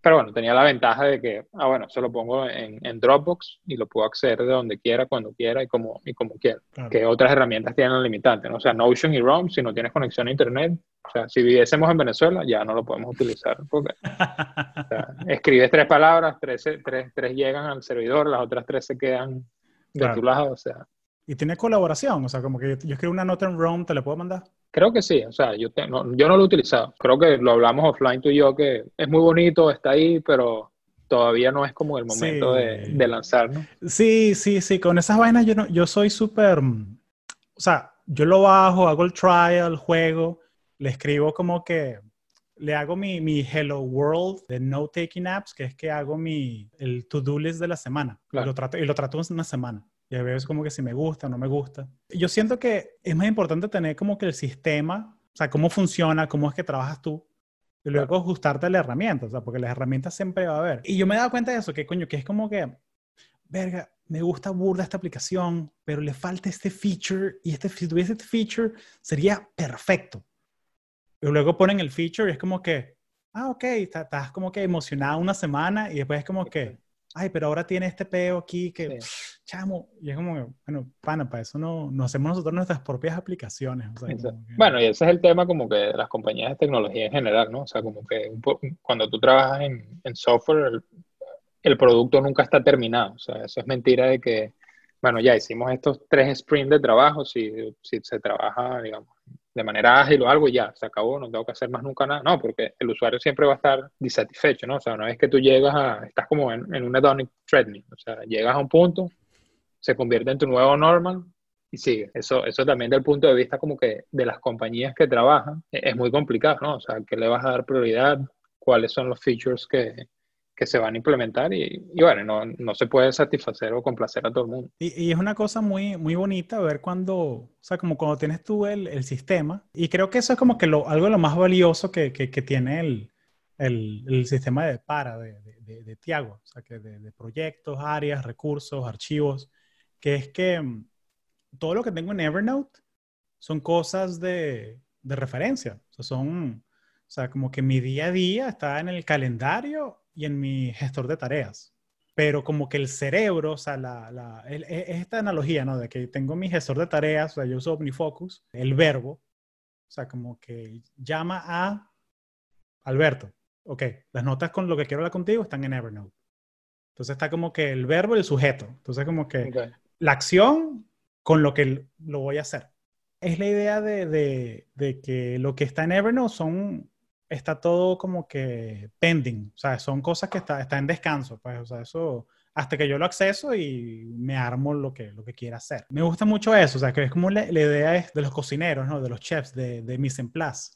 Pero bueno, tenía la ventaja de que, ah, bueno, se lo pongo en, en, Dropbox y lo puedo acceder de donde quiera, cuando quiera y como, y como quiera. Que otras herramientas tienen limitantes, ¿no? O sea, Notion y ROM, si no tienes conexión a Internet, o sea, si viviésemos en Venezuela, ya no lo podemos utilizar. Porque, o sea, escribes tres palabras, tres, tres, tres, llegan al servidor, las otras tres se quedan de claro. tu lado, o sea. Y tiene colaboración, o sea, como que yo escribo una nota en ROM, ¿te la puedo mandar? Creo que sí, o sea, yo, te, no, yo no lo he utilizado. Creo que lo hablamos offline tú y yo, que es muy bonito, está ahí, pero todavía no es como el momento sí. de, de, lanzar, ¿no? Sí, sí, sí, con esas vainas yo, no, yo soy súper, o sea, yo lo bajo, hago el trial, juego, le escribo como que le hago mi, mi Hello World de No Taking Apps, que es que hago mi, el to-do list de la semana. Y, lo trato, y lo trato una semana. Y a veces como que si me gusta o no me gusta. Yo siento que es más importante tener como que el sistema, o sea, cómo funciona, cómo es que trabajas tú, y luego ajustarte a la herramienta, o sea, porque las herramientas siempre va a haber. Y yo me he dado cuenta de eso, que coño, que es como que, verga, me gusta burda esta aplicación, pero le falta este feature, y este, si tuviese este feature, sería perfecto. Y luego ponen el feature y es como que, ah, ok, estás como que emocionado una semana y después es como que, ay, pero ahora tiene este peo aquí que, chamo, y es como, bueno, pana, para eso no, no hacemos nosotros nuestras propias aplicaciones. Bueno, y ese es el tema como que de las compañías de tecnología en general, ¿no? O sea, como que cuando tú trabajas en, en software, el, producto nunca está terminado. O sea, eso es mentira de que, bueno, ya hicimos estos tres sprints de trabajo, si, si se trabaja, digamos, de manera ágil o algo y ya, se acabó, no tengo que hacer más nunca nada. No, porque el usuario siempre va a estar disatisfecho, ¿no? O sea, una vez que tú llegas a, estás como en, en un hedonic treadmill, o sea, llegas a un punto, se convierte en tu nuevo normal y sigue. Eso, eso también del punto de vista como que de las compañías que trabajan es muy complicado, ¿no? O sea, ¿qué le vas a dar prioridad? ¿Cuáles son los features que, que se van a implementar y, bueno, no, no, se puede satisfacer o complacer a todo el mundo. Y, y, es una cosa muy, muy bonita ver cuando, o sea, como cuando tienes tú el, el sistema, y creo que eso es como que lo, algo de lo más valioso que, que, que tiene el, el, el, sistema de para de, de, de Tiago, o sea, que de, proyectos, áreas, recursos, archivos, que es que mm, todo lo que tengo en Evernote son cosas de, de referencia, o sea, son, o sea, como que mi día a día está en el calendario y en mi gestor de tareas. Pero como que el cerebro, o sea, la, la, es esta analogía, ¿no? De que tengo mi gestor de tareas, o sea, yo uso OmniFocus, el verbo, o sea, como que llama a Alberto. Ok, las notas con lo que quiero hablar contigo están en Evernote. Entonces está como que el verbo y el sujeto. Entonces como que la acción con lo que lo voy a hacer. Es la idea de, de, de que lo que está en Evernote son está todo como que pending, o sea, son cosas que está, está en descanso, pues, o sea, eso hasta que yo lo acceso y me armo lo que, lo que quiera hacer. Me gusta mucho eso, o sea, que es como la, idea es de los cocineros, ¿no? De los chefs, de, de mise place.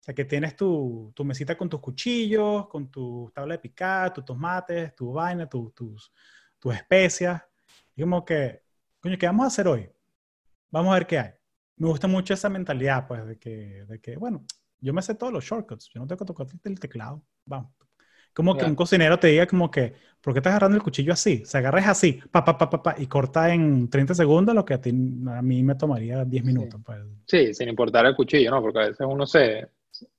O sea, que tienes tu, tu, mesita con tus cuchillos, con tu tabla de picar, tus tomates, tu vaina, tus, tus especias. Y como que, coño, ¿qué vamos a hacer hoy? Vamos a ver qué hay. Me gusta mucho esa mentalidad, pues, de que, de que bueno, yo me sé todos los shortcuts. Yo no tengo que tocar el teclado. Vamos. Como que un cocinero te diga como que, ¿por qué estás agarrando el cuchillo así? Se agarres así, pa, pa, pa, pa, y corta en 30 segundos lo que a, ti, a mí me tomaría 10 minutos. Pues. Sí. sin importar el cuchillo, ¿no? Porque a veces uno se,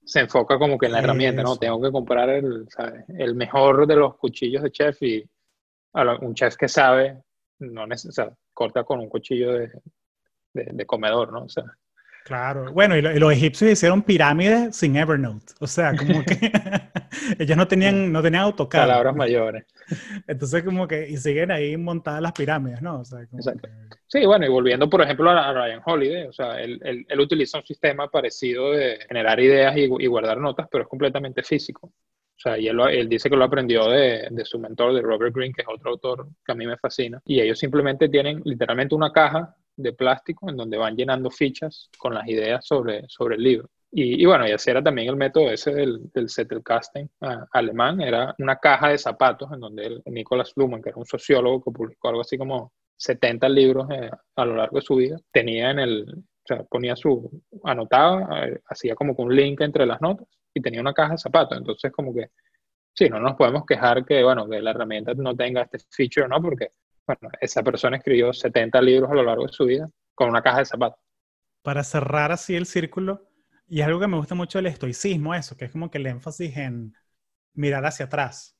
se enfoca como que en la herramienta, ¿no? Tengo que comprar el, el mejor de los cuchillos de chef y un chef que sabe, no o corta con un cuchillo de, de, de comedor, ¿no? O sea, Claro, bueno, y, los egipcios hicieron pirámides sin Evernote, o sea, como que ellos no tenían, no tenían AutoCAD. Palabras mayores. Entonces, como que, y siguen ahí montadas las pirámides, ¿no? O sea, Exacto. Sí, bueno, y volviendo, por ejemplo, a, Ryan Holiday, o sea, él, él, él, utiliza un sistema parecido de generar ideas y, y, guardar notas, pero es completamente físico. O sea, y él, él dice que lo aprendió de, de su mentor, de Robert Greene, que es otro autor que a mí me fascina. Y ellos simplemente tienen literalmente una caja de plástico en donde van llenando fichas con las ideas sobre, sobre el libro. Y, y bueno, y así era también el método ese del, del uh, alemán, era una caja de zapatos en donde el, Nicolas Luhmann, que era un sociólogo que publicó algo así como 70 libros eh, a lo largo de su vida, tenía en el, o sea, ponía su, anotaba, eh, hacía como que un link entre las notas y tenía una caja de zapatos. Entonces, como que, sí, no nos podemos quejar que, bueno, que la herramienta no tenga este feature, ¿no? Porque bueno, esa persona escribió 70 libros a lo largo de su vida con una caja de zapatos. Para cerrar así el círculo, y algo que me gusta mucho el estoicismo, eso, que es como que el énfasis en mirar hacia atrás.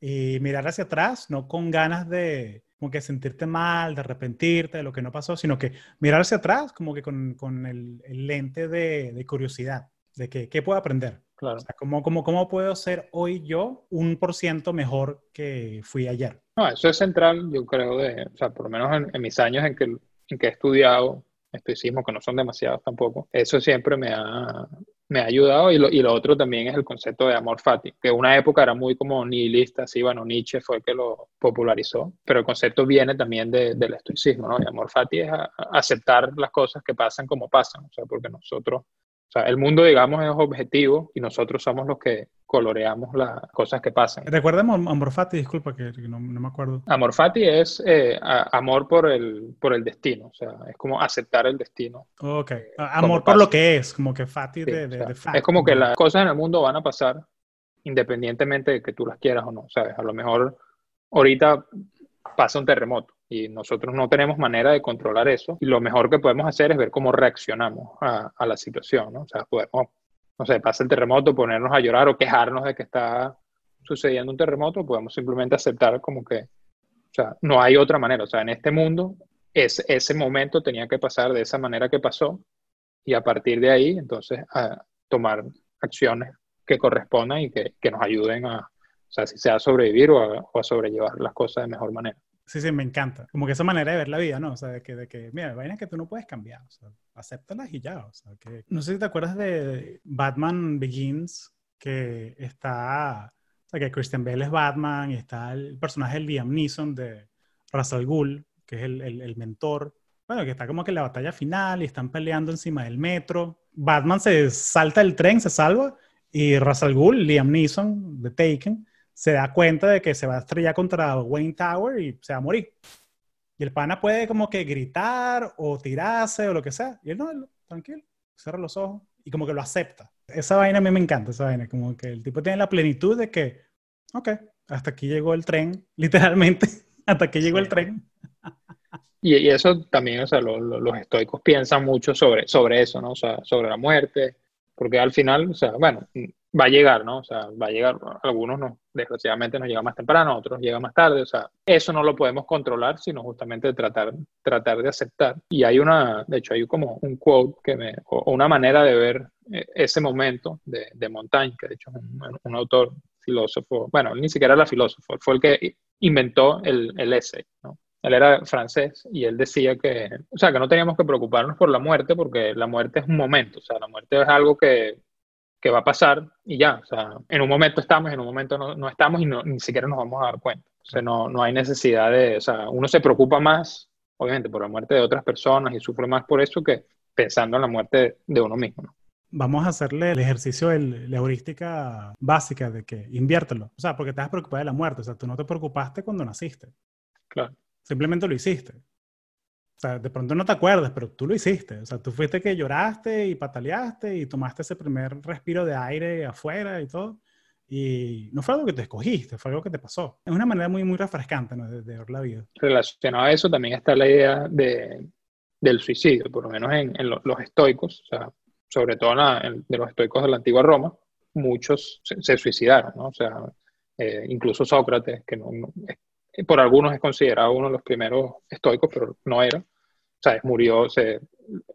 Y mirar hacia atrás, no con ganas de como que sentirte mal, de arrepentirte de lo que no pasó, sino que mirar hacia atrás como que con, con el, el, lente de, de, curiosidad, de que, qué puedo aprender. Claro. O sea, ¿cómo, cómo, ¿cómo, puedo ser hoy yo un por ciento mejor que fui ayer? No, eso es central, yo creo, de, o sea, por lo menos en, en mis años en que, en que he estudiado estoicismo, que no son demasiados tampoco, eso siempre me ha, me ha ayudado. Y lo, y lo otro también es el concepto de amor fati, que una época era muy como nihilista, así, bueno, Nietzsche fue el que lo popularizó, pero el concepto viene también de, del estoicismo, ¿no? Y amor fati es a, a aceptar las cosas que pasan como pasan, o sea, porque nosotros sea, el mundo, digamos, es objetivo y nosotros somos los que coloreamos las cosas que pasan. Recuérdame Amor Fati, disculpa que, no, me acuerdo. Amor Fati es eh, amor por el, por el destino, o sea, es como aceptar el destino. Ok, amor por lo que es, como que Fati de, de, Es como que las cosas en el mundo van a pasar independientemente de que tú las quieras o no, ¿sabes? A lo mejor ahorita pasa un terremoto y nosotros no tenemos manera de controlar eso y lo mejor que podemos hacer es ver cómo reaccionamos a, a la situación, ¿no? O sea, podemos no sé, pasa el terremoto, ponernos a llorar o quejarnos de que está sucediendo un terremoto, podemos simplemente aceptar como que, o sea, no hay otra manera. O sea, en este mundo, es, ese momento tenía que pasar de esa manera que pasó y a partir de ahí, entonces, a tomar acciones que correspondan y que, que nos ayuden a, o sea, si sea sobrevivir o a, o a sobrellevar las cosas de mejor manera. Sí, sí, me encanta. Como que esa manera de ver la vida, ¿no? O sea, de que, de que mira, vainas que tú no puedes cambiar. O sea, acéptalas y ya. O sea, que... No sé si te acuerdas de Batman Begins, que está... O sea, que Christian Bale es Batman y está el personaje de Liam Neeson de Russell Gould, que es el, el, el mentor. Bueno, que está como que en la batalla final y están peleando encima del metro. Batman se salta del tren, se salva, y Russell Gould, Liam Neeson, de Taken, se da cuenta de que se va a estrellar contra Wayne Tower y se va a morir. Y el pana puede como que gritar o tirarse o lo que sea. Y él no, tranquilo, cierra los ojos y como que lo acepta. Esa vaina a mí me encanta, esa vaina. Como que el tipo tiene la plenitud de que, ok, hasta aquí llegó el tren, literalmente, hasta aquí llegó el tren. Y, y, eso también, o sea, los estoicos piensan mucho sobre, sobre eso, ¿no? O sea, sobre la muerte, porque al final, o sea, bueno, va a llegar, ¿no? O sea, va a llegar, algunos no, desgraciadamente nos llega más temprano, otros llega más tarde, o sea, eso no lo podemos controlar, sino justamente tratar, tratar de aceptar. Y hay una, de hecho, hay como un quote que o una manera de ver eh, ese momento de, de Montaigne, que de hecho es un, autor, filósofo, bueno, ni siquiera era filósofo, fue el que inventó el, el essay, ¿no? Él era francés y él decía que, o sea, que no teníamos que preocuparnos por la muerte porque la muerte es un momento, o sea, la muerte es algo que que va a pasar y ya, o sea, en un momento estamos, en un momento no, no estamos y no, ni siquiera nos vamos a dar cuenta. O sea, no, no hay necesidad de, o sea, uno se preocupa más, obviamente, por la muerte de otras personas y sufre más por eso que pensando en la muerte de uno mismo. ¿no? Vamos a hacerle el ejercicio de la heurística básica de que inviértelo. O sea, porque vas preocupado de la muerte. O sea, tú no te preocupaste cuando naciste. Claro. Simplemente lo hiciste. Sea, de pronto no te acuerdas, pero tú lo hiciste. O sea, tú fuiste que lloraste y pataleaste y tomaste ese primer respiro de aire afuera y todo. Y no fue algo que te escogiste, fue algo que te pasó. Es una manera muy, muy refrescante ¿no? de, ver la vida. Relacionado a eso también está la idea de, del suicidio, por lo menos en, en los estoicos, o sea, sobre todo en de los estoicos de la antigua Roma, muchos se, suicidaron, ¿no? O sea, eh, incluso Sócrates, que no, por algunos es considerado uno de los primeros estoicos, pero no era. O murió, se,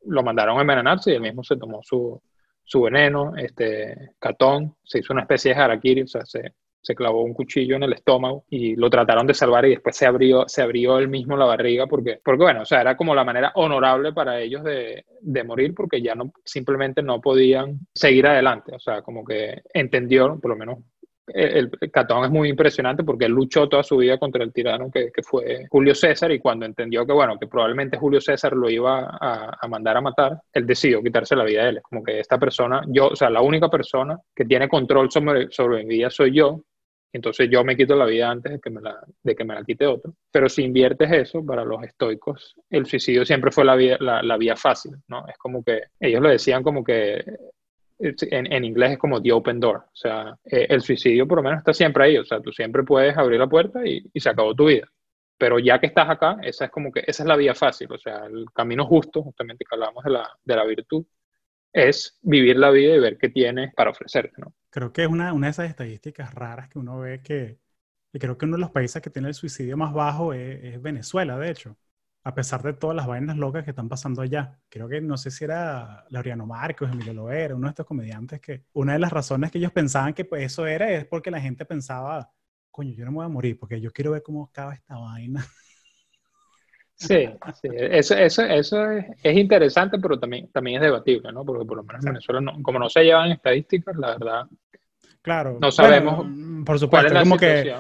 lo mandaron a envenenarse y él mismo se tomó su, su veneno, este, Catón, se hizo una especie de harakiri, o sea, se, se clavó un cuchillo en el estómago y lo trataron de salvar y después se abrió, se abrió él mismo la barriga porque, porque bueno, o sea, era como la manera honorable para ellos de, de, morir porque ya no, simplemente no podían seguir adelante, o sea, como que entendió, por lo menos el, Catón es muy impresionante porque él luchó toda su vida contra el tirano que, fue Julio César y cuando entendió que, bueno, que probablemente Julio César lo iba a, mandar a matar, él decidió quitarse la vida de él. Como que esta persona, yo, o sea, la única persona que tiene control sobre, sobre mi vida soy yo, entonces yo me quito la vida antes de que me la, de que me la quite otro. Pero si inviertes eso, para los estoicos, el suicidio siempre fue la vía, la, la vía fácil, ¿no? Es como que ellos lo decían como que en, en, inglés es como the open door, o sea, eh, el suicidio por lo menos está siempre ahí, o sea, tú siempre puedes abrir la puerta y, y, se acabó tu vida. Pero ya que estás acá, esa es como que, esa es la vía fácil, o sea, el camino justo, justamente que hablamos de la, de la virtud, es vivir la vida y ver qué tienes para ofrecerte, ¿no? Creo que es una, una de esas estadísticas raras que uno ve que, y creo que uno de los países que tiene el suicidio más bajo es, es Venezuela, de hecho a pesar de todas las vainas locas que están pasando allá. Creo que no sé si era Laureano Marcos, Emilio Loera, uno de estos comediantes que una de las razones que ellos pensaban que pues, eso era es porque la gente pensaba, coño, yo no me voy a morir porque yo quiero ver cómo acaba esta vaina. Sí, sí. eso, eso, eso es, es, interesante, pero también, también es debatible, ¿no? Porque por lo menos en Venezuela, no, como no se llevan estadísticas, la verdad, claro. no sabemos. por supuesto, es como que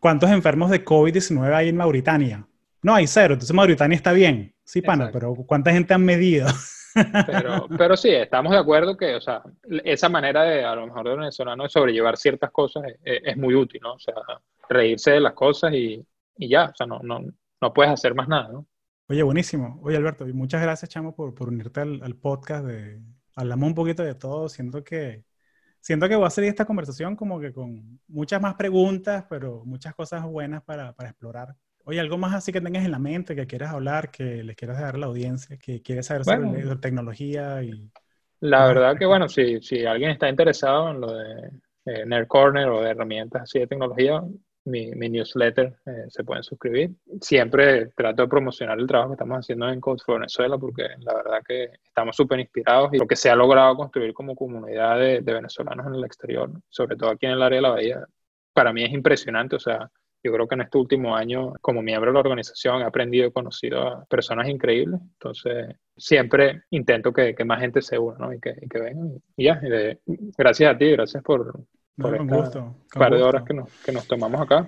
cuántos enfermos de COVID-19 hay en Mauritania. No, hay cero. Entonces Mauritania está bien. Sí, pana, pero ¿cuánta gente han medido? Pero, pero sí, estamos de acuerdo que, o sea, esa manera de, a lo mejor de venezolano, de sobrellevar ciertas cosas es, muy útil, ¿no? O sea, reírse de las cosas y, y ya, o sea, no, no, no puedes hacer más nada, ¿no? Oye, buenísimo. Oye, Alberto, muchas gracias, chamo, por, por unirte al, al, podcast. De, hablamos un poquito de todo. Siento que, siento que voy a salir esta conversación como que con muchas más preguntas, pero muchas cosas buenas para, para explorar. Oye, algo más así que tengas en la mente, que quieras hablar, que les quieras dar a la audiencia, que quieres saber sobre tecnología y... La verdad que, bueno, si, si alguien está interesado en lo de eh, Nerd Corner o de herramientas así de tecnología, mi, newsletter, eh, se pueden suscribir. Siempre trato de promocionar el trabajo que estamos haciendo en Code for Venezuela porque la verdad que estamos súper inspirados y lo que se ha logrado construir como comunidad de, venezolanos en el exterior, sobre todo aquí en el área de la Bahía, para mí es impresionante. O sea, yo creo que en este último año, como miembro de la organización, he aprendido y conocido a personas increíbles. Entonces, siempre intento que, más gente se una ¿no? y, que, y que vengan. Y ya, gracias a ti, gracias por, por un gusto. par de horas que nos, que nos tomamos acá.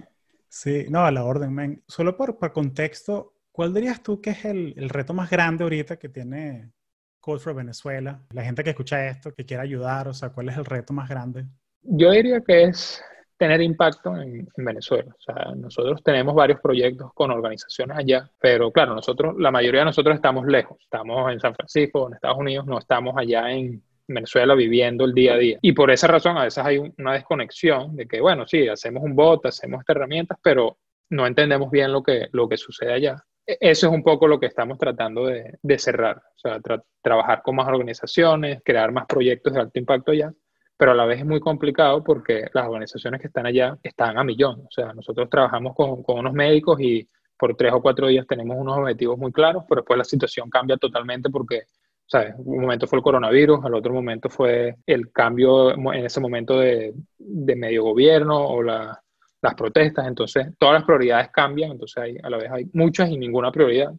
Sí, no, a la orden, man. Solo por, por contexto, ¿cuál dirías tú que es el, el reto más grande ahorita que tiene Code for Venezuela? La gente que escucha esto, que quiere ayudar, o sea, ¿cuál es el reto más grande? Yo diría que es tener impacto en, en, Venezuela. O sea, nosotros tenemos varios proyectos con organizaciones allá, pero claro, nosotros, la mayoría de nosotros estamos lejos. Estamos en San Francisco, en Estados Unidos, no estamos allá en, Venezuela viviendo el día a día. Y por esa razón a veces hay una desconexión de que, bueno, sí, hacemos un bot, hacemos estas herramientas, pero no entendemos bien lo que, lo que sucede allá. E, eso es un poco lo que estamos tratando de, de cerrar, o sea, trabajar con más organizaciones, crear más proyectos de alto impacto allá, pero a la vez es muy complicado porque las organizaciones que están allá están a millón. O sea, nosotros trabajamos con, con unos médicos y por tres o cuatro días tenemos unos objetivos muy claros, pero después la situación cambia totalmente porque ¿sabes? Un momento fue el coronavirus, al otro momento fue el cambio en ese momento de, de medio gobierno o la, las protestas, entonces todas las prioridades cambian, entonces hay, a la vez hay muchas y ninguna prioridad.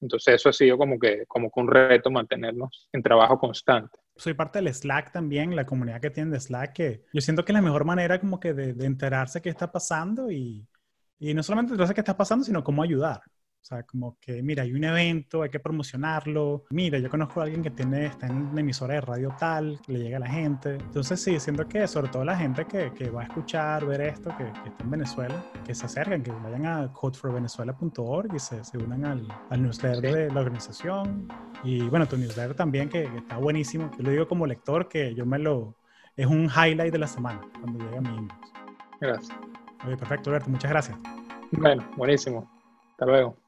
Entonces eso ha sido como que, como que un reto mantenernos en trabajo constante. Soy parte del Slack también, la comunidad que tiene de Slack, que yo siento que es la mejor manera como que de, de enterarse qué está pasando y, y no solamente enterarse qué está pasando, sino cómo ayudar. O sea, como que, mira, hay un evento, hay que promocionarlo. Mira, yo conozco a alguien que tiene, está en una emisora de radio tal, que le llega a la gente. Entonces, sí, siento que sobre todo la gente que, que va a escuchar, ver esto, que, está en Venezuela, que se acerquen, que vayan a codeforvenezuela.org y se, se unan al, al newsletter de la organización. Y bueno, tu newsletter también, que, está buenísimo. Yo lo digo como lector, que yo me lo... Es un highlight de la semana cuando llega mi inbox. Gracias. Oye, perfecto, Alberto. Muchas gracias. Bueno, buenísimo. Hasta luego.